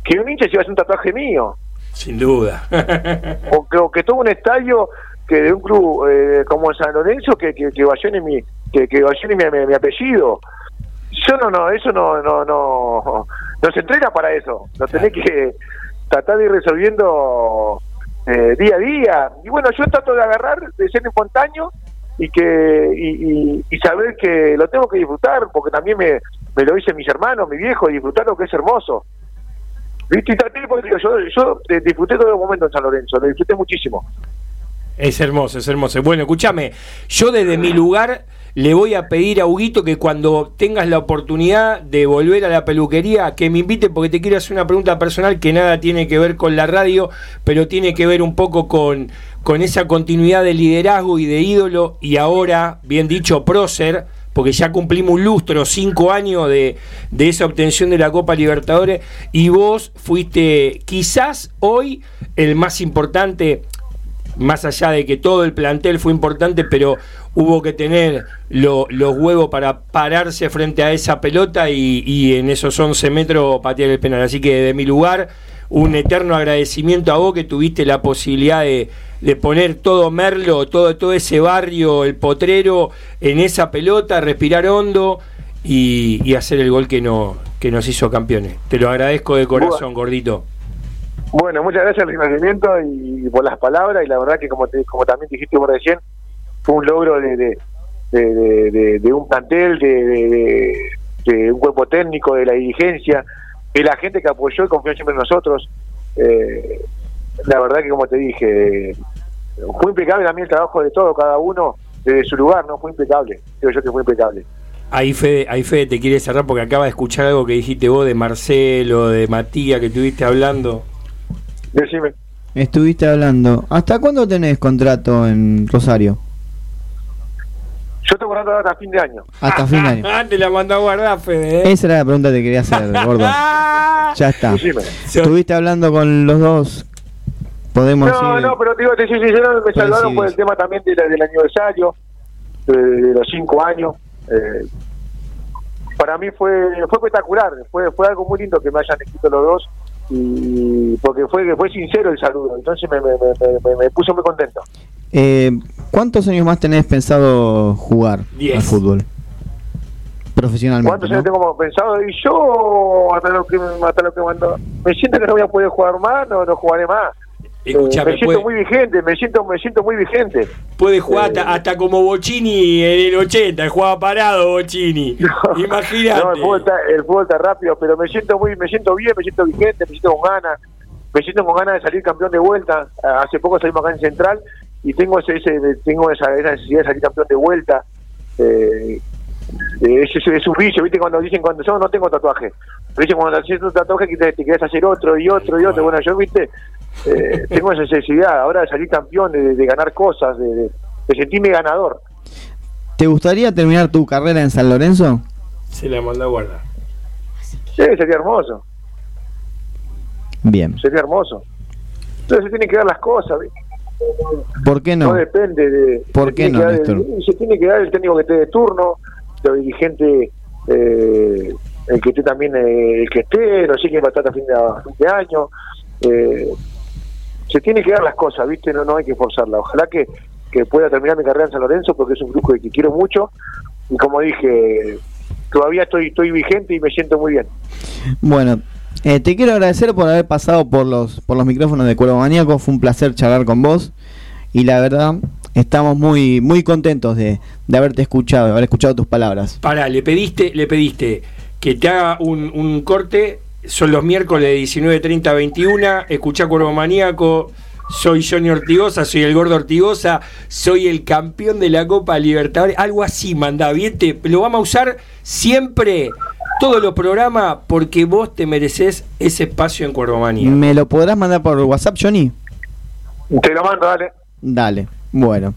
que un hincha se iba a hacer un tatuaje mío. Sin duda. (laughs) o que, o que todo un estadio que de un club eh, como San Lorenzo que, que, que vayone mi que, que mi, mi apellido yo no no eso no no no no se entrena para eso lo tenés que tratar de ir resolviendo eh, día a día y bueno yo trato de agarrar de ser espontáneo y que y, y, y saber que lo tengo que disfrutar porque también me, me lo dicen mis hermanos mi viejo disfrutar lo que es hermoso ¿Viste? Y yo, yo eh, disfruté todo el momento en San Lorenzo, lo disfruté muchísimo. Es hermoso, es hermoso. Bueno, escúchame, yo desde mi lugar le voy a pedir a Huguito que cuando tengas la oportunidad de volver a la peluquería, que me invite porque te quiero hacer una pregunta personal que nada tiene que ver con la radio, pero tiene que ver un poco con, con esa continuidad de liderazgo y de ídolo y ahora, bien dicho, prócer, porque ya cumplimos un lustro, cinco años de, de esa obtención de la Copa Libertadores, y vos fuiste quizás hoy el más importante, más allá de que todo el plantel fue importante, pero hubo que tener lo- los huevos para pararse frente a esa pelota y, y en esos 11 metros patear el penal. Así que de mi lugar, un eterno agradecimiento a vos que tuviste la posibilidad de, de poner todo Merlo, todo, todo ese barrio, el potrero, en esa pelota, respirar hondo y, y hacer el gol que, no, que nos hizo campeones. Te lo agradezco de corazón, gordito. Bueno, muchas gracias por el reconocimiento y por las palabras y la verdad que como te- como también dijiste vos recién, fue un logro de, de, un plantel, de un cuerpo técnico, de la dirigencia, de la gente que apoyó y confió siempre en nosotros. Eh, la verdad que como te dije, fue impecable también el trabajo de todo, cada uno desde su lugar, ¿no? Fue impecable, creo yo que fue impecable. Ahí Fede, ahí Fede te quiere cerrar porque acaba de escuchar algo que dijiste vos de Marcelo, de Matías, que estuviste hablando. Decime. Estuviste hablando. ¿Hasta cuándo tenés contrato en Rosario? Yo tengo contrato hasta fin de año. Hasta fin de año. (laughs) Ah, te la mandó a guardar, Fede. ¿eh? Esa era la pregunta que te quería hacer, gordo. (laughs) Ya está. Decime. Estuviste hablando con los dos. Podemos No, ir. no, pero te digo, te soy sincero, me salvaron por el tema también de la- del aniversario, de, de los cinco años. Eh, para mí fue fue espectacular, fue fue algo muy lindo que me hayan escrito los dos y porque fue fue sincero el saludo, entonces me, me, me, me- me puso muy contento. Eh, ¿Cuántos años más tenés pensado jugar Diez. al fútbol? Profesionalmente. ¿Cuántos ¿no? años tengo pensado? Y yo, hasta lo que, hasta lo que mando, me siento que no voy a poder jugar más, no, no jugaré más. Eh, Escuchame, me siento puede- muy vigente, me siento me siento muy vigente. Puede jugar hasta, hasta como Bocini en el 80, jugaba parado Bocini. (laughs) Imagínate. No, el fútbol, está, el fútbol está rápido, pero me siento muy, me siento bien, me siento vigente, me siento con ganas, me siento con ganas de salir campeón de vuelta. Ah, Hace poco salimos acá en Central y tengo ese, ese tengo esa, esa necesidad de salir campeón de vuelta. Eh, eh, es, es, es un vicio, viste cuando dicen cuando yo no tengo tatuaje, pero dicen cuando haces un tatuaje que te, te quieres hacer otro y otro y otro. Bueno, yo viste, eh, (laughs) tengo esa necesidad ahora de salir campeón, de, de ganar cosas, de, de- de sentirme ganador. ¿Te gustaría terminar tu carrera en San Lorenzo? Se la mandó a guardar. Sí, sería hermoso. Bien. sería hermoso. Entonces se tienen que dar las cosas. ¿Por qué no? depende de... ¿Por se qué tiene no, que dar Néstor? el- se tiene que dar el técnico que esté de turno, los dirigentes, eh, el que esté también, eh, el que esté, no sé quién va a estar a fin de, a fin de año. eh, se tiene que dar las cosas, ¿viste? No, no hay que forzarla. Ojalá que, que pueda terminar mi carrera en San Lorenzo porque es un grupo que quiero mucho y como dije, todavía estoy, estoy vigente y me siento muy bien. Bueno, eh, te quiero agradecer por haber pasado por los por los micrófonos de Cuervo Maníaco. Fue un placer charlar con vos. Y la verdad, estamos muy muy contentos de, de haberte escuchado, de haber escuchado tus palabras. Pará, le pediste, le pediste que te haga un, un corte. Son los miércoles de 19.30 a 21. Escuchá Cuervo Maníaco. Soy Johnny Ortigosa, soy el gordo Ortigosa, soy el campeón de la Copa Libertadores. Algo así, mandá, bien. Te, lo vamos a usar siempre, todos los programas, porque vos te mereces ese espacio en Cuervo Maníaco. ¿Me lo podrás mandar por WhatsApp, Johnny? Te lo mando, dale. Dale. Bueno.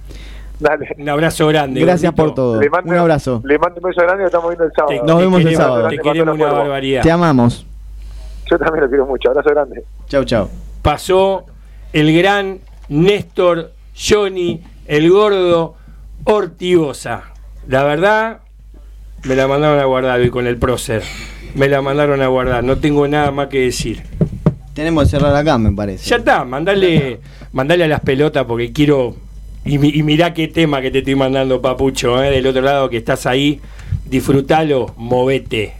Dale. Un abrazo grande. Gracias gordito. por todo. Le mando- Un abrazo. Le mando un beso grande y nos estamos viendo el sábado. Nos vemos el sábado. Te queremos una barbaridad. Te amamos. Yo también lo quiero mucho. Abrazo grande. Chau, chau. pasó el gran Néstor, Johnny, el gordo, Ortigosa. La verdad, me la mandaron a guardar hoy con el prócer. Me la mandaron a guardar, no tengo nada más que decir. Tenemos que cerrar acá, me parece. Ya está, mandale, mandale a las pelotas porque quiero. Y, y mirá qué tema que te estoy mandando, papucho, eh, del otro lado que estás ahí. Disfrútalo. Movete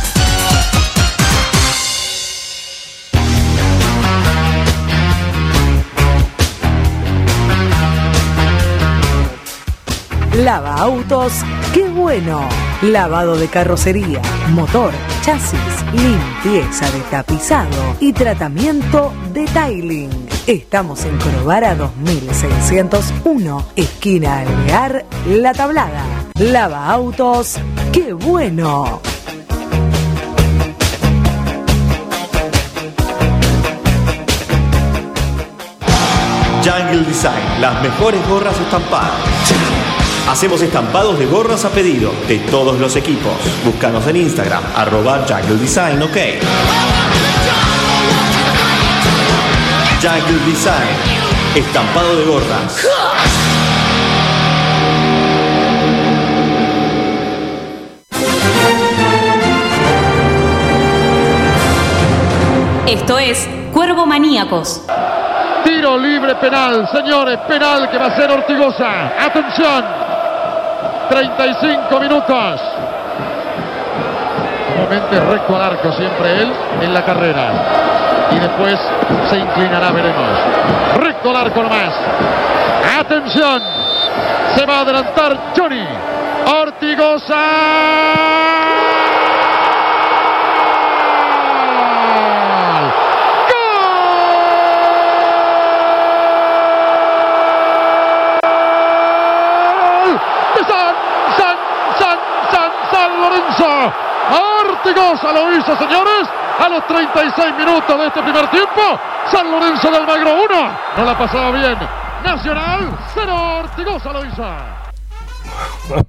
Lava autos, qué bueno. Lavado de carrocería, motor, chasis, limpieza de tapizado y tratamiento de tiling. Estamos en Corobara 2601, esquina Alvear, La Tablada. Lava autos, qué bueno. Jungle Design, las mejores gorras estampadas. Hacemos estampados de gorras a pedido de todos los equipos. Búscanos en Instagram, arroba Jungle Design, ok. Jungle Design, estampado de gorras. Esto es Cuervo Maníacos. Tiro libre penal, señores, penal que va a ser Ortigosa. Atención, 35 minutos. Nuevamente recto al arco, siempre él en la carrera. Y después se inclinará, veremos. Recto al arco nomás. Atención, se va a adelantar Johnny. Ortigosa. ¡Gol! de San, San, San, San, San Lorenzo. Ortigosa lo hizo, señores. A los 36 minutos de este primer tiempo, San Lorenzo del Magro 1. No la pasaba bien. Nacional 0, Ortigosa lo hizo.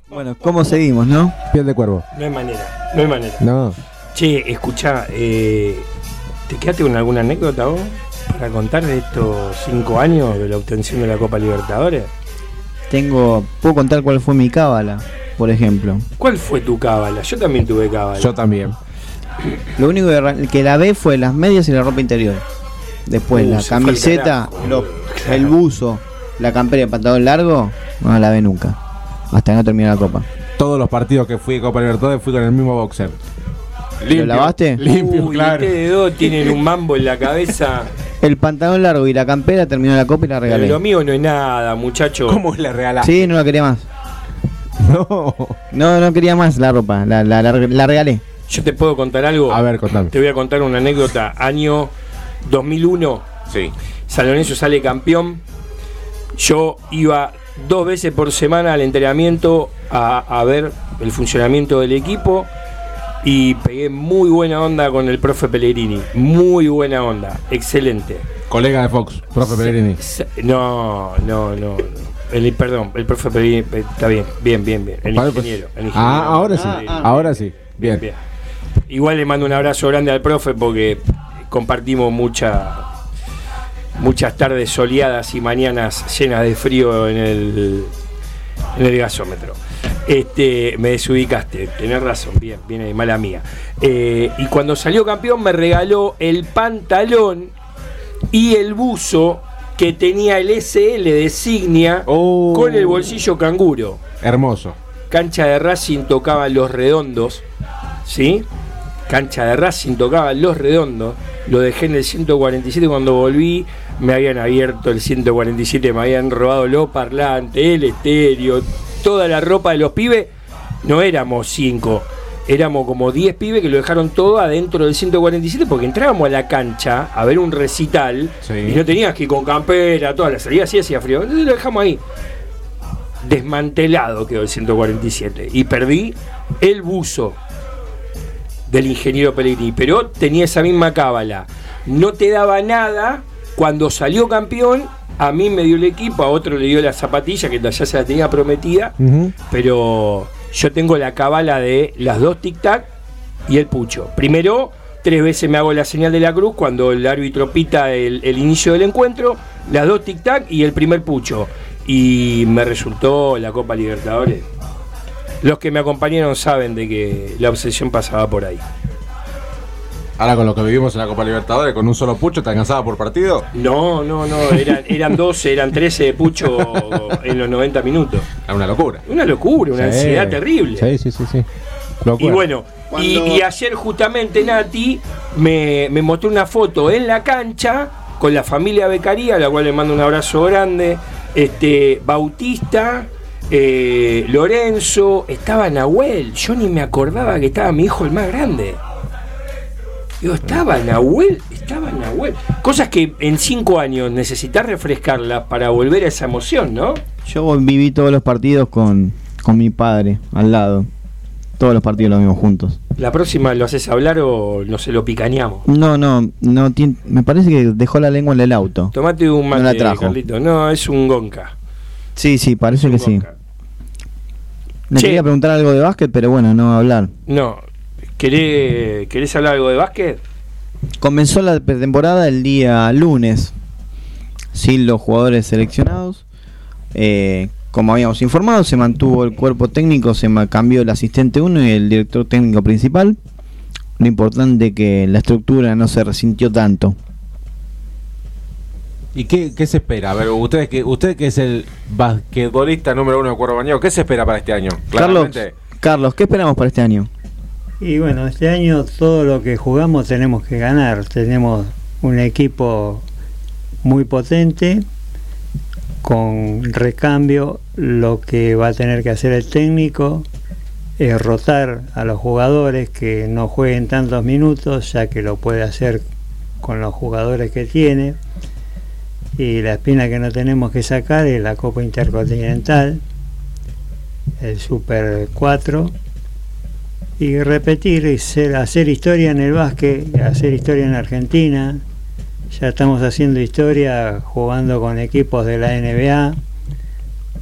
Bueno, ¿cómo seguimos, no? Piel de cuervo. No hay manera, no hay manera. No. Che, escucha, eh, ¿te quedaste con alguna anécdota vos para contar de estos cinco años de la obtención de la Copa Libertadores? Tengo, puedo contar cuál fue mi cábala, por ejemplo. ¿Cuál fue tu cábala? Yo también tuve cábala. Yo también. Lo único que, que lavé fue las medias y la ropa interior. Después Uh, la camiseta, carajo, lo- claro. el buzo, la campera y el pantalón largo, no la lavé nunca. Hasta que no terminó la copa. Todos los partidos que fui de Copa Libertadores fui con el mismo boxer. ¿Lo lavaste? Limpio, Uy, claro. ustedes dos tienen un mambo en la cabeza. (laughs) El pantalón largo y la campera terminó la copa y la Pero regalé. lo mío no es nada, muchacho. ¿Cómo le regalaste? Sí, no la quería más. (laughs) No. No, no quería más la ropa, la, la, la- la regalé. Yo te puedo contar algo. A ver, contame. Te voy a contar una anécdota. Año 2001. Sí. San Lorenzo sale campeón. Yo iba dos veces por semana al entrenamiento a, a ver el funcionamiento del equipo y pegué muy buena onda con el profe Pellegrini. Muy buena onda. Excelente. Colega de Fox, profe Pellegrini. No, no, no. no. El, perdón, el profe eh, Está bien, bien, bien, bien. El pues. ingeniero. el Ah, ingeniero. ahora sí. Ahora sí. Bien. Bien. Igual le mando un abrazo grande al profe porque compartimos mucha, muchas tardes soleadas y mañanas llenas de frío en el, en el gasómetro. Este, me desubicaste, tenés razón, bien, viene mala mía. Eh, y cuando salió campeón me regaló el pantalón y el buzo que tenía el SL de Signia Oh. con el bolsillo canguro Hermoso. cancha de Racing tocaban los redondos, ¿sí? Cancha de Racing tocaban los redondos, lo dejé en el 147 cuando volví, me habían abierto el 147, me habían robado los parlantes, el estéreo, toda la ropa de los pibes, no éramos cinco, éramos como 10 pibes que lo dejaron todo adentro del 147 porque entrábamos a la cancha a ver un recital Sí. y no tenías que ir con campera, toda la salida así hacía frío, entonces lo dejamos ahí desmantelado quedó el 147 y perdí el buzo del ingeniero Pellegrini, pero tenía esa misma cábala. No te daba nada cuando salió campeón, a mí me dio el equipo, a otro le dio la zapatilla que ya se la tenía prometida, pero yo tengo la cábala de las dos tic-tac y el pucho. Primero, tres veces me hago la señal de la cruz cuando el árbitro pita el, el inicio del encuentro, las dos tic-tac y el primer pucho. Y me resultó la Copa Libertadores. Los que me acompañaron saben de que la obsesión pasaba por ahí. Ahora con lo que vivimos en la Copa Libertadores, con un solo pucho, ¿te alcanzaba por partido? No, no, no, eran, eran 12, eran 13 de pucho en los 90 minutos. Era una locura. Una locura, una Sí. ansiedad terrible. Sí, sí, sí, sí. Y bueno, y ayer justamente Nati me, me mostró una foto en la cancha con la familia Becaría, a la cual le mando un abrazo grande, este, Bautista, eh, Lorenzo, estaba Nahuel. Yo ni me acordaba que estaba mi hijo el más grande. Digo, estaba Nahuel, estaba Nahuel. Cosas que en cinco años necesitas refrescarlas para volver a esa emoción, ¿no? Yo viví todos los partidos con, con mi padre al lado. Todos los partidos los vimos juntos. La próxima lo haces hablar o no se lo picañamos. No, no, no me parece que dejó la lengua en el auto. Tomate un No mate, la trajo. Carlito. No, es un gonca. Sí, sí, parece que sí. Me Che. quería preguntar algo de básquet, pero bueno, no va a hablar. No. ¿Querés, ¿Querés hablar algo de básquet? Comenzó la pretemporada el día lunes, sin los jugadores seleccionados. Eh, como habíamos informado, se mantuvo el cuerpo técnico, se cambió el asistente 1 y el director técnico principal. Lo importante es que la estructura no se resintió tanto. ¿Y qué, qué se espera? A ver, usted que, usted que es el basquetbolista número uno de Cuervo Bañado, ¿qué se espera para este año? Carlos, Carlos, ¿qué esperamos para este año? Y bueno, este año todo lo que jugamos tenemos que ganar. Tenemos un equipo muy potente, con recambio. Lo que va a tener que hacer el técnico es rotar a los jugadores que no jueguen tantos minutos, ya que lo puede hacer con los jugadores que tiene. Y la espina que no tenemos que sacar es la Copa Intercontinental, el Super 4 y repetir y ser- hacer historia en el básquet, hacer historia en Argentina. Ya estamos haciendo historia jugando con equipos de la NBA.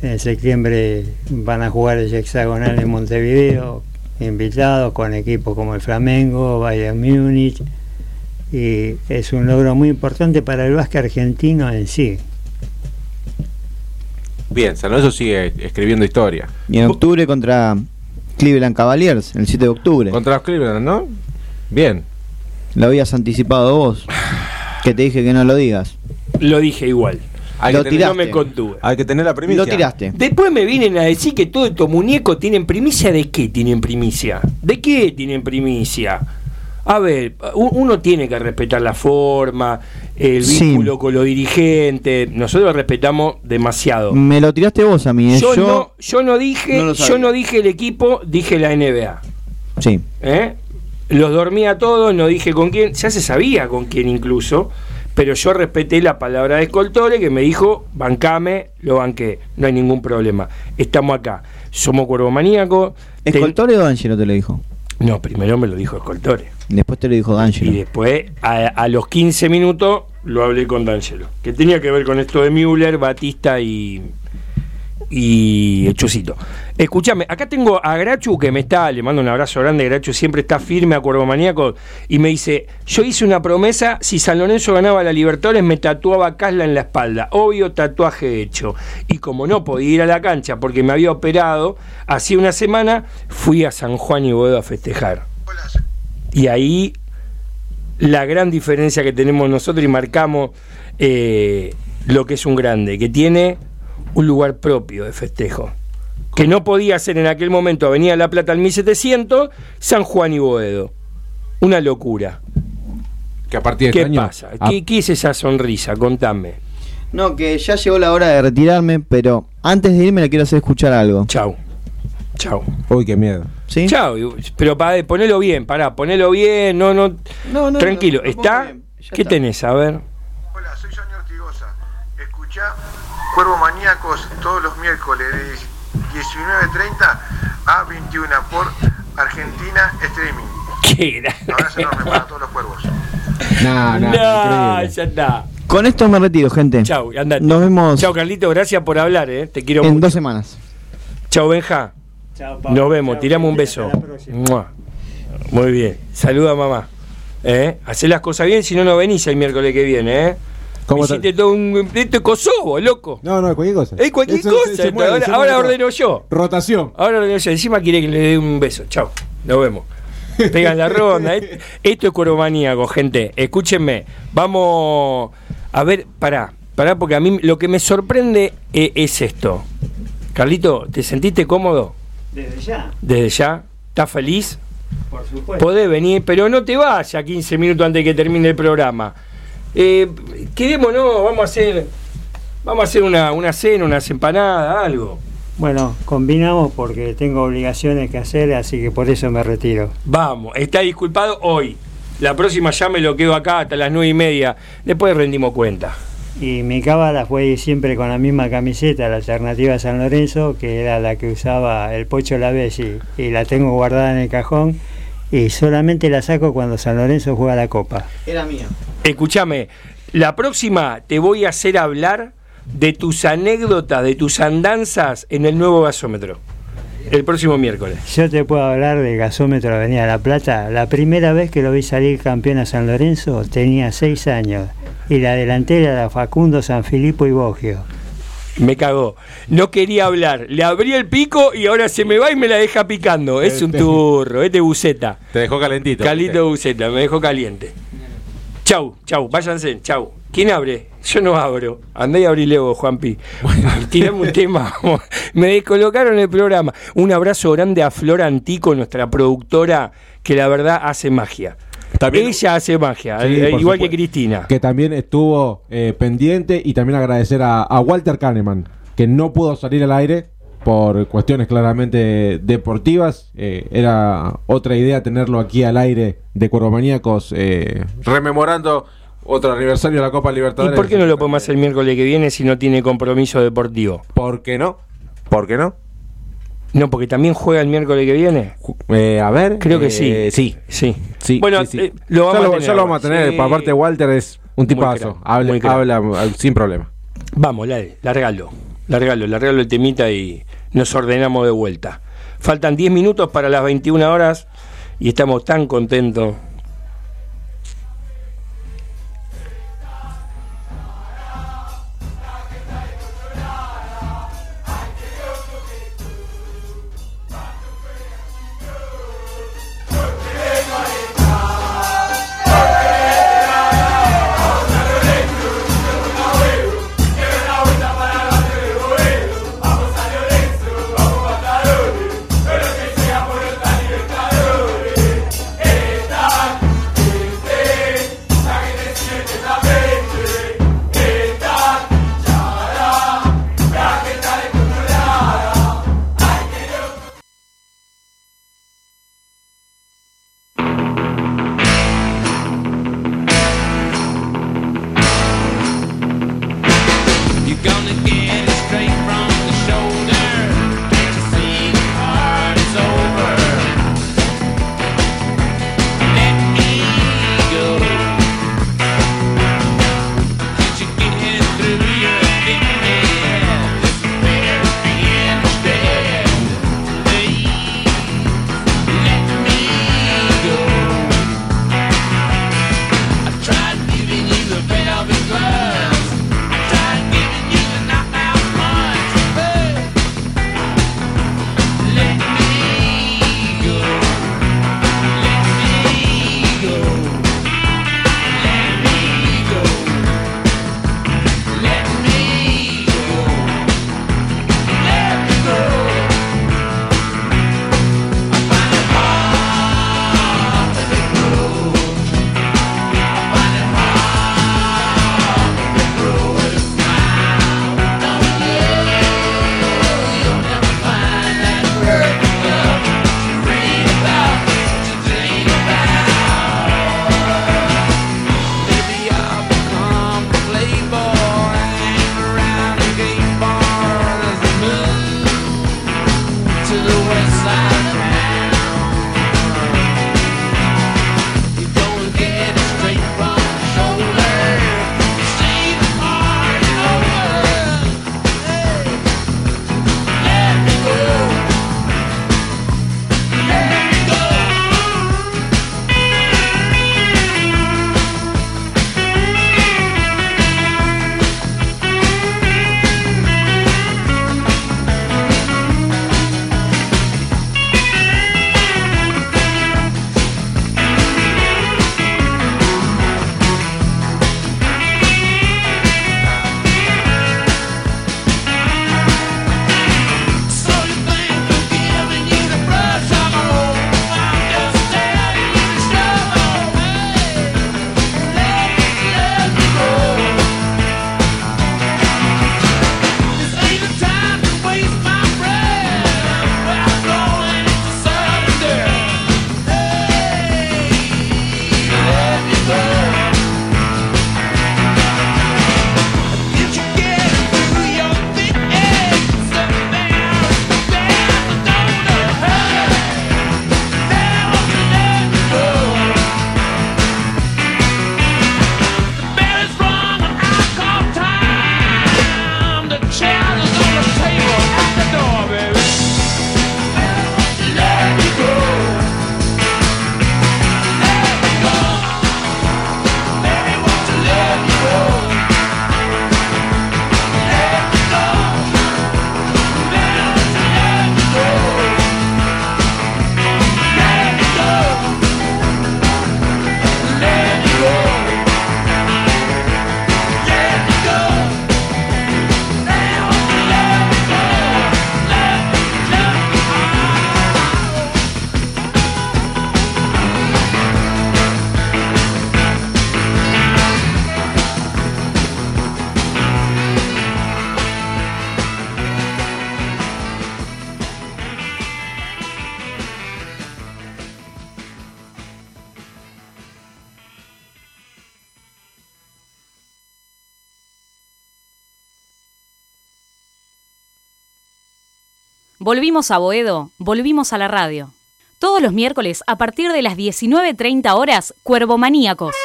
En septiembre van a jugar el hexagonal en Montevideo, invitados con equipos como el Flamengo, Bayern Múnich. Y es un logro muy importante para el básquet argentino en sí. bien, San Lorenzo sigue escribiendo historia. Y en octubre contra Cleveland Cavaliers, el 7 de octubre. Contra los Cleveland, ¿no? Bien. Lo habías anticipado vos. Que te dije que no lo digas. Lo dije igual. Hay Lo que tener- No me contuve. Hay que tener la primicia. Lo tiraste. Después me vienen a decir que todos estos muñecos tienen primicia. ¿De qué tienen primicia? ¿De qué tienen primicia? A ver, uno tiene que respetar la forma, el Sí. vínculo con los dirigentes. Nosotros respetamos demasiado. Me lo tiraste vos a mí. ¿eh? Yo, Yo, no, yo no dije, no yo no dije el equipo, dije la NBA. Sí. ¿eh? Los dormía todos, no dije con quién, ya se sabía con quién incluso, pero yo respeté la palabra de Escoltore que me dijo, bancame, lo banqué, no hay ningún problema. Estamos acá, somos cuervo maníaco. ¿Escoltore o D'Angelo te lo dijo? No, primero me lo dijo Escoltore. Después te lo dijo Y D'Angelo. después, a, a los 15 minutos, lo hablé con D'Angelo. Que tenía que ver con esto de Müller, Batista y. y Chusito. Escúchame, acá tengo a Grachu que me está, le mando un abrazo grande, Grachu siempre está firme a Cuervo Maníaco y me dice, yo hice una promesa, si San Lorenzo ganaba la Libertadores me tatuaba Casla en la espalda, obvio tatuaje hecho. Y como no podía ir a la cancha porque me había operado, hacía una semana fui a San Juan y Boedo a festejar. Y ahí la gran diferencia que tenemos nosotros y marcamos eh, lo que es un grande, que tiene un lugar propio de festejo. Que no podía ser en aquel momento Avenida La Plata al 1700, San Juan y Boedo. Una locura. Que a partir de ¿Qué este año. pasa? a- ¿Qué, qué es esa sonrisa? Contame. No, que ya llegó la hora de retirarme, pero antes de irme le quiero hacer escuchar algo. Chau. Chau. Uy, qué miedo. ¿Sí? Chau. Pero pa, ponelo bien, pará, ponelo bien, no, no. No, no, Tranquilo, ¿está? ¿Qué está. tenés? A ver. Hola, soy Johnny Ortigosa. Escuchá Cuervo Maníacos todos los miércoles de 19.30 a 21 por Argentina Streaming. ¿Qué abrazo enorme para todos los cuervos. No, no, No, ya está. Con esto me retiro, gente. Chau, andate. Nos vemos Chau, Carlito, gracias por hablar, eh. Te quiero en mucho. dos semanas. Chau, Benja. Nos vemos, tiramos un beso. Mua. Muy bien. Saluda a mamá. ¿Eh? Hacé las cosas bien, si no, no venís el miércoles que viene, ¿eh? ¿Cómo te- Hiciste todo un. Esto es Kosovo, loco. No, no, cualquier cosa. Es cualquier Eso cosa. se- se mueve, ahora se ordeno yo. Rotación. Ahora ordeno yo. Encima quiere que le dé un beso. Chau. Nos vemos. Pegan la ronda. Et- Esto es cuero maníaco, gente. Escúchenme. Vamos a ver, pará. Pará, porque a mí lo que me sorprende e- es esto. Carlito, ¿te sentiste cómodo Desde ya, desde ya? ¿Estás feliz? por supuesto. Podés venir, pero no te vayas 15 minutos antes de que termine el programa. Eh, quedémonos, vamos a hacer. Vamos a hacer una, una cena, unas empanadas, algo. Bueno, combinamos porque tengo obligaciones que hacer, así que por eso me retiro. Vamos, está disculpado hoy. La próxima ya me lo quedo acá hasta las nueve y media. Después rendimos cuenta. Y mi cábala fue siempre con la misma camiseta, la alternativa San Lorenzo, que era la que usaba el Pocho Lavesi, y la tengo guardada en el cajón y solamente la saco cuando San Lorenzo juega la Copa. Era mía. Escúchame, la próxima te voy a hacer hablar de tus anécdotas, de tus andanzas en el nuevo gasómetro. El próximo miércoles. Yo te puedo hablar del gasómetro de Avenida La Plata. La primera vez que lo vi salir campeón a San Lorenzo tenía seis años y la delantera era Facundo, San Filipo y Bogio. Me cagó. No quería hablar. Le abrí el pico y ahora se me va y me la deja picando. Es un turro, es de buceta. Te dejó calentito. Calito buceta, me dejó caliente. Chau, chau, váyanse, chau. ¿Quién abre? Yo no abro. Andé y abrile vos, Juanpi. Tirame un tema. (laughs) Me descolocaron el programa. Un abrazo grande a Flor Antico, nuestra productora, que la verdad hace magia. Ella hace magia, Sí, eh, igual que. Cristina. Que también estuvo eh, pendiente y también agradecer a, a Walter Kahneman, que no pudo salir al aire por cuestiones claramente deportivas. Eh, era otra idea tenerlo aquí al aire de Cuervomaníacos, eh, rememorando otro aniversario de la Copa ¿Y Libertadores. por qué no lo podemos hacer el miércoles que viene si no tiene compromiso deportivo? ¿Por qué no? ¿Por qué no? No, porque también juega el miércoles que viene. Eh, a ver. Creo que eh, sí. Sí. Sí. Bueno, sí, sí. eh, lo vamos lo, tener ya lo vamos a tener. Sí. Aparte, Walter es un tipazo. Habla, habla eh, sin problema. Vamos, la, largalo, largalo, largalo el temita y nos ordenamos de vuelta. Faltan 10 minutos para las 21 horas y estamos tan contentos. Volvimos a Boedo, volvimos a la radio. Todos los miércoles a partir de las 19.30 horas, Cuervo Maníacos.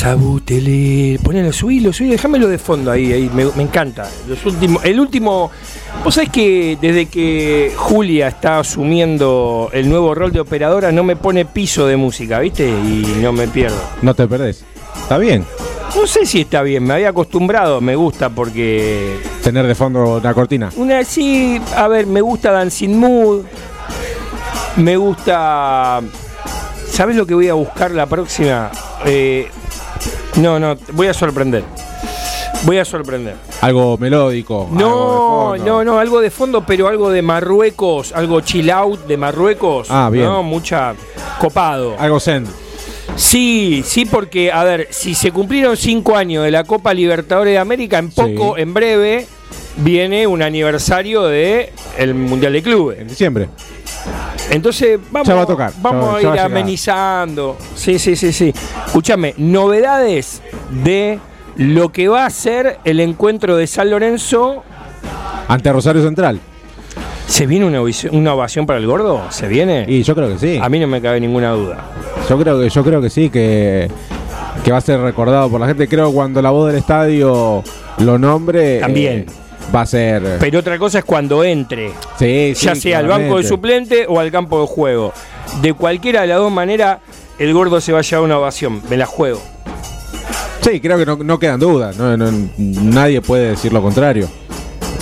La Sabutele. Ponelo, subilo, subilo, déjamelo de fondo ahí, ahí. Me, me encanta. Los últimos, el último. Vos sabés que desde que Julia está asumiendo el nuevo rol de operadora, no me pone piso de música, ¿viste? Y no me pierdo. No te perdés. Está bien. No sé si está bien, me había acostumbrado, me gusta porque. Tener de fondo una cortina. Una sí, a ver, me gusta Dancing Mood. Me gusta. ¿Sabes lo que voy a buscar la próxima? Eh, no, no, voy a sorprender. Voy a sorprender. Algo melódico. No, no, no, algo de fondo, pero algo de Marruecos, algo chill out de Marruecos. Ah, bien. No, mucha copado. Algo zen. Sí, sí, porque, a ver, si se cumplieron cinco años de la Copa Libertadores de América, en poco, en breve, viene un aniversario de el Mundial de Clubes. En diciembre. Entonces, vamos, Ya va a tocar, vamos ya a ir a amenizando. Sí, sí, sí, sí. Escúchame, novedades de lo que va a ser el encuentro de San Lorenzo. Ante Rosario Central. ¿Se viene una, ovación- una ovación para el gordo? ¿Se viene? Y yo creo que sí. A mí no me cabe ninguna duda. Yo creo que, yo creo que sí, que, que va a ser recordado por la gente. Creo que cuando la voz del estadio lo nombre. También. eh, va a ser. Pero otra cosa es cuando entre. Sí, ya sí, sea al banco de suplente o al campo de juego. De cualquiera de las dos maneras, el gordo se va a llevar una ovación. Me la juego. Sí, creo que no, no quedan dudas. No, no- nadie puede decir lo contrario.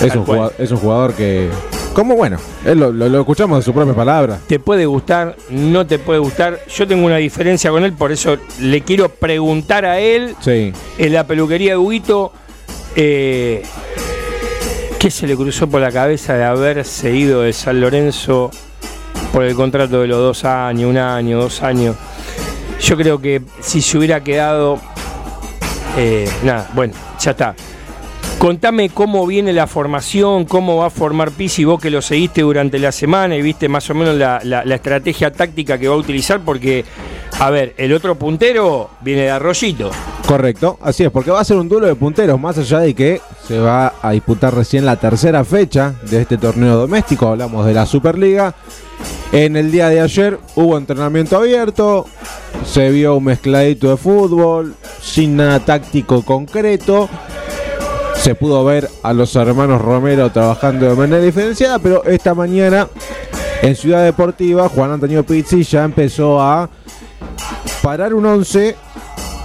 Es un, jugador, es un jugador que. Como bueno, lo, lo- lo escuchamos de su propia palabra. Te puede gustar, no te puede gustar. Yo tengo una diferencia con él, por eso le quiero preguntar a él Sí. en la peluquería de Huguito. eh, ¿Qué se le cruzó por la cabeza de haberse ido de San Lorenzo por el contrato de los dos años, un año, dos años? Yo creo que si se hubiera quedado. eh, nada, bueno, ya está. Contame cómo viene la formación, cómo va a formar Pizzi, vos que lo seguiste durante la semana y viste más o menos la estrategia táctica que va a utilizar, porque, a ver, el otro puntero viene de Arroyito. Correcto, así es, porque va a ser un duelo de punteros, más allá de que se va a disputar recién la tercera fecha de este torneo doméstico, hablamos de la Superliga. En el día de ayer hubo entrenamiento abierto, se vio un mezcladito de fútbol, sin nada táctico concreto. Se pudo ver a los hermanos Romero trabajando de manera diferenciada, pero esta mañana en Ciudad Deportiva Juan Antonio Pizzi ya empezó a parar un 11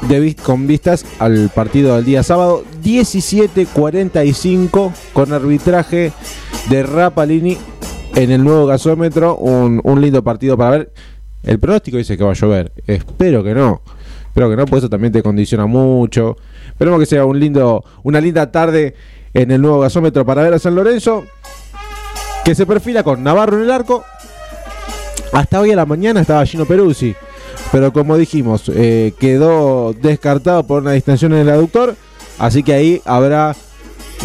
de con vistas al partido del día sábado. 17:45 con arbitraje de Rapalini en el nuevo gasómetro. Un, un lindo partido para ver. El pronóstico dice que va a llover. Espero que no. Espero que no porque eso también te condiciona mucho. Esperemos que sea un lindo una linda tarde en el nuevo gasómetro para ver a San Lorenzo que se perfila con Navarro en el arco. Hasta hoy a la mañana estaba Gino Peruzzi pero como dijimos, eh, quedó descartado por una distensión en el aductor, así que ahí habrá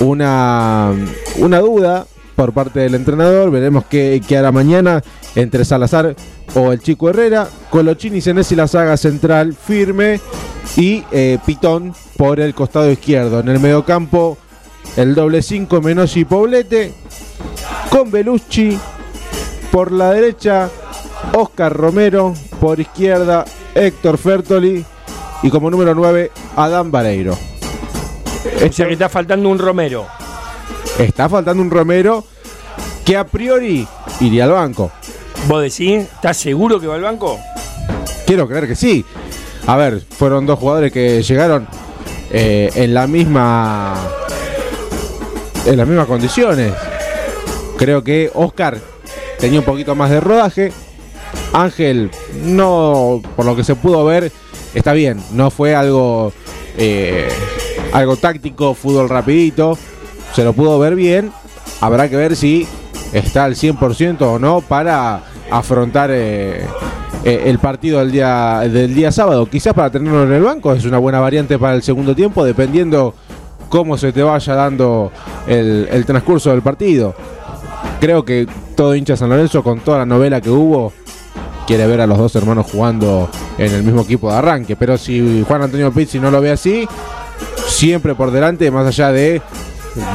una, una duda por parte del entrenador, veremos qué, qué hará mañana entre Salazar o el Chico Herrera, Colochini, Senesi la saga central firme y eh, Pitón por el costado izquierdo. En el mediocampo el doble 5 Menossi y Poblete, con Belucci por la derecha Oscar Romero, por izquierda Héctor Fertoli y como número 9 Adán Vareiro. O sea que está faltando un Romero. Está faltando un Romero que a priori iría al banco. ¿Vos decís? ¿Estás seguro que va al banco? Quiero creer que sí. A ver, fueron dos jugadores que llegaron eh, en la misma. en las mismas condiciones. Creo que Oscar tenía un poquito más de rodaje. Ángel, no, por lo que se pudo ver, está bien. No fue algo, eh, algo táctico, fútbol rapidito. Se lo pudo ver bien. Habrá que ver si está al 100% o no para afrontar eh, eh, el partido del día, del día sábado. Quizás para tenerlo en el banco es una buena variante para el segundo tiempo, dependiendo cómo se te vaya dando el, el transcurso del partido. Creo que todo hincha San Lorenzo, con toda la novela que hubo, quiere ver a los dos hermanos jugando en el mismo equipo de arranque. Pero si Juan Antonio Pizzi no lo ve así, siempre por delante, más allá de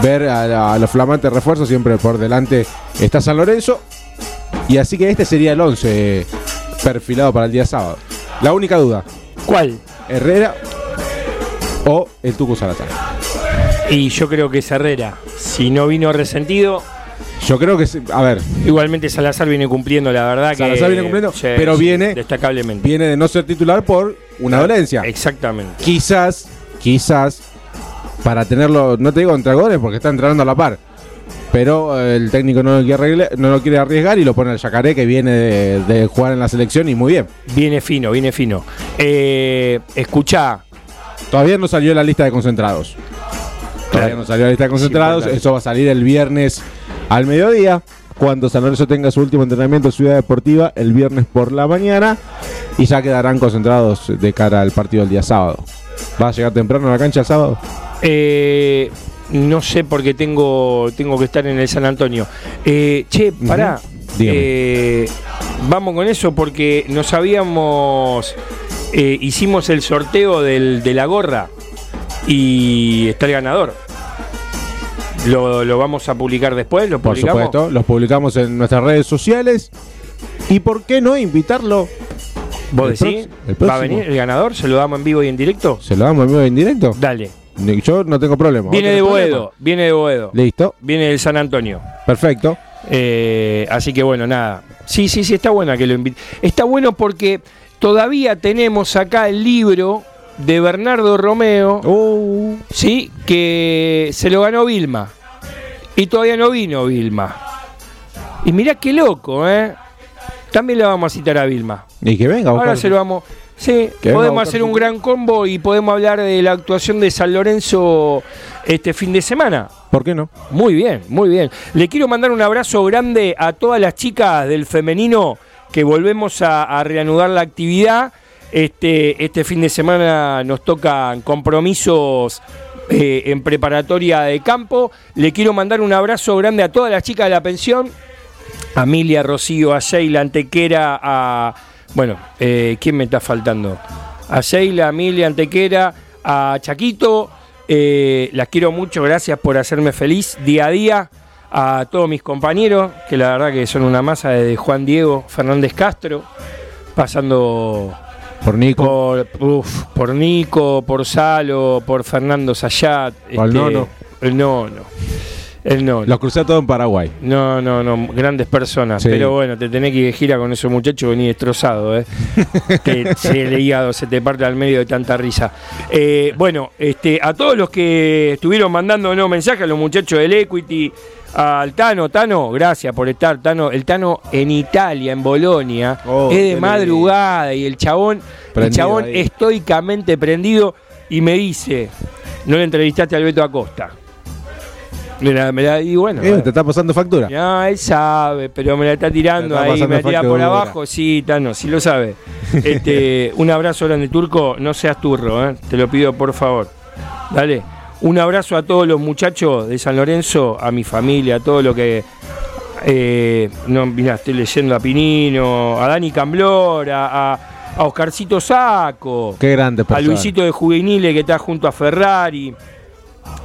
ver a, los flamantes refuerzos, siempre por delante está San Lorenzo. Y así que este sería el 11 perfilado para el día sábado. La única duda. ¿Cuál? Herrera o el Tucu Salazar. Y yo creo que es Herrera. Si no vino resentido. Yo creo que, a ver. Igualmente Salazar viene cumpliendo, la verdad que. Salazar viene cumpliendo, pero viene- Destacablemente. Viene de no ser titular por una dolencia. Exactamente. Quizás, quizás, para tenerlo, no te digo entre goles porque está entrenando a la par. Pero eh, el técnico no lo quiere, arregle- no lo quiere arriesgar y lo pone al Yacaré que viene de, de jugar en la selección y muy bien. Viene fino, viene fino. Eh, escuchá. Todavía no salió la lista de concentrados. Todavía no salió la lista de concentrados. Eso va a salir el viernes al mediodía. Cuando San Lorenzo tenga su último entrenamiento en Ciudad Deportiva, el viernes por la mañana. Y ya quedarán concentrados de cara al partido del día sábado. ¿Va a llegar temprano a la cancha el sábado? Eh, no sé porque tengo, tengo que estar en el San Antonio. Eh, che, pará. Eh, vamos con eso porque nos habíamos. eh, hicimos el sorteo del- de la gorra y está el ganador. Lo, lo vamos a publicar después, lo Por publicamos. supuesto, los publicamos en nuestras redes sociales. ¿Y por qué no invitarlo? ¿Vos el decís? prox- el ¿Va a venir el ganador? ¿Se lo damos en vivo y en directo? ¿Se lo damos en vivo y en directo? Dale. Yo no tengo problema. Viene ¿Vos de tenés Boedo, problema? viene de Boedo. Listo. Viene del San Antonio. Perfecto. Eh, así que bueno, nada. Sí, sí, sí, está buena que lo invite. Está bueno porque todavía tenemos acá el libro de Bernardo Romeo, Uh. sí, que se lo ganó Vilma. Y todavía no vino Vilma. Y mirá qué loco, ¿eh? También le vamos a citar a Vilma. Y que venga. a Ahora se lo vamos. Sí, podemos hacer un gran combo y podemos hablar de la actuación de San Lorenzo este fin de semana. ¿Por qué no? Muy bien, muy bien. Le quiero mandar un abrazo grande a todas las chicas del femenino que volvemos a, a reanudar la actividad. Este, este fin de semana nos tocan compromisos eh, en preparatoria de campo. Le quiero mandar un abrazo grande a todas las chicas de la pensión. A Emilia, a Rocío, a Sheila, Antequera, a... Bueno, eh, ¿quién me está faltando? A Sheila, a Emilia, Antequera, a Chaquito. eh, las quiero mucho, gracias por hacerme feliz día a día. A todos mis compañeros, que la verdad que son una masa desde Juan Diego Fernández Castro, pasando por Nico, por, uf, por Nico, por Salo, por Fernando Sayat, este, Por el Nono. el Nono. El Nono. Los crucé a todos en Paraguay. No, no, no, grandes personas. Sí. Pero bueno, te tenés que ir de gira con esos muchachos, venís destrozado, ¿eh? (laughs) que se el hígado se te parte al medio de tanta risa. Eh, bueno, este, a todos los que estuvieron mandándonos mensajes, a los muchachos del Equity, al Tano, Tano, gracias por estar, Tano. El Tano en Italia, en Bolonia, Oh, es de madrugada y el chabón, el chabón ahí. estoicamente prendido y me dice, no le entrevistaste al Beto Acosta. Me la- me la- y bueno, Eh, bueno. ¿Te está pasando factura? No, él sabe, pero me la está tirando está ahí, me la tira por abajo, sí, Tano, sí lo sabe. (laughs) Este, un abrazo grande, Turco, no seas turro, ¿eh? te lo pido por favor. Dale. Un abrazo a todos los muchachos de San Lorenzo, a mi familia, a todo lo que. eh, no, mirá, estoy leyendo a Pinino, a Dani Camblora, a, a Oscarcito Saco, Qué grande a persona. Luisito de Juvenile que está junto a Ferrari,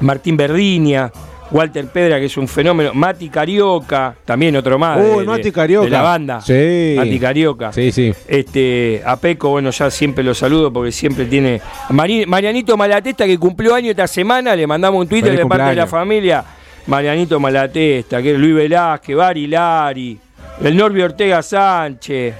Martín Verdinia, Walter Pedra, que es un fenómeno, Mati Carioca, también otro más. Uy, de- Mati Carioca. De la banda. Sí. Mati Carioca. Sí, sí. Este, a Peco, bueno, ya siempre lo saludo porque siempre tiene. Mari- Marianito Malatesta, que cumplió año esta semana, le mandamos un Twitter de parte de la familia. Marianito Malatesta, que es Luis Velázquez, Bari Lari, el Norbio Ortega Sánchez.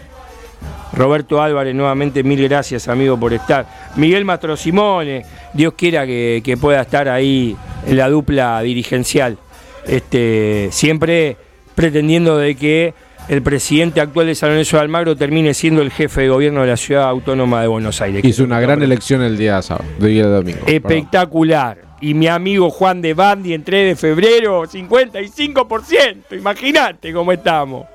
Roberto Álvarez, nuevamente mil gracias amigo por estar. Miguel Mastro Simone, Dios quiera que, que pueda estar ahí en la dupla dirigencial. Este, siempre pretendiendo de que el presidente actual de San Lorenzo de Almagro termine siendo el jefe de gobierno de la ciudad autónoma de Buenos Aires. Hizo una gran elección el día sábado, el día domingo. Espectacular. Y mi amigo Juan de Bandi en 3 de febrero, 55%. Imagínate cómo estamos.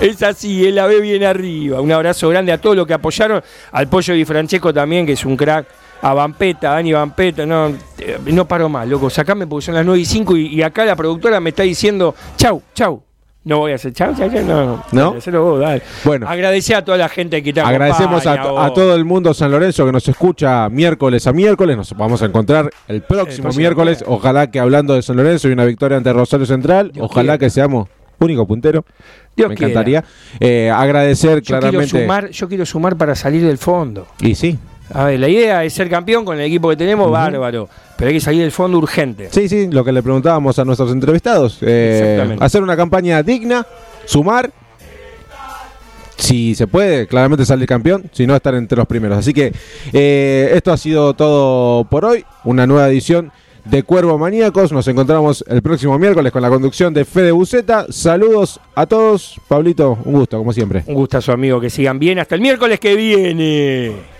Es así, él la ve bien arriba. Un abrazo grande a todos los que apoyaron. Al Pollo Di Francesco también, que es un crack. a Vampeta, a Dani Vampeta, no, eh, no paro más, loco, sacame porque son las 9 y 5 y, y acá la productora me está diciendo, chau, chau. No voy a hacer chau, chau, chau, no. ¿No? Vos, dale. Bueno. Agradecer a toda la gente que te Agradecemos a, todo el mundo San Lorenzo que nos escucha miércoles a miércoles. Nos vamos a encontrar el próximo próximo miércoles. Ojalá que hablando de San Lorenzo y una victoria ante Rosario Central. ojalá quiera. que seamos único puntero. Dios Me quiera. encantaría. Eh, agradecer Yo quiero, claramente. sumar, yo quiero sumar para salir del fondo. Y sí. A ver, la idea es ser campeón con el equipo que tenemos, bárbaro. Pero hay que salir del fondo urgente. Sí, sí, lo que le preguntábamos a nuestros entrevistados. Eh, Exactamente. hacer una campaña digna, sumar. Si se puede, claramente salir campeón, si no estar entre los primeros. Así que eh, esto ha sido todo por hoy. Una nueva edición de Cuervo Maníacos. Nos encontramos el próximo miércoles con la conducción de Fede Buceta. Saludos a todos. Pablito, un gusto, como siempre. Un gustazo, amigo. Que sigan bien. Hasta el miércoles que viene.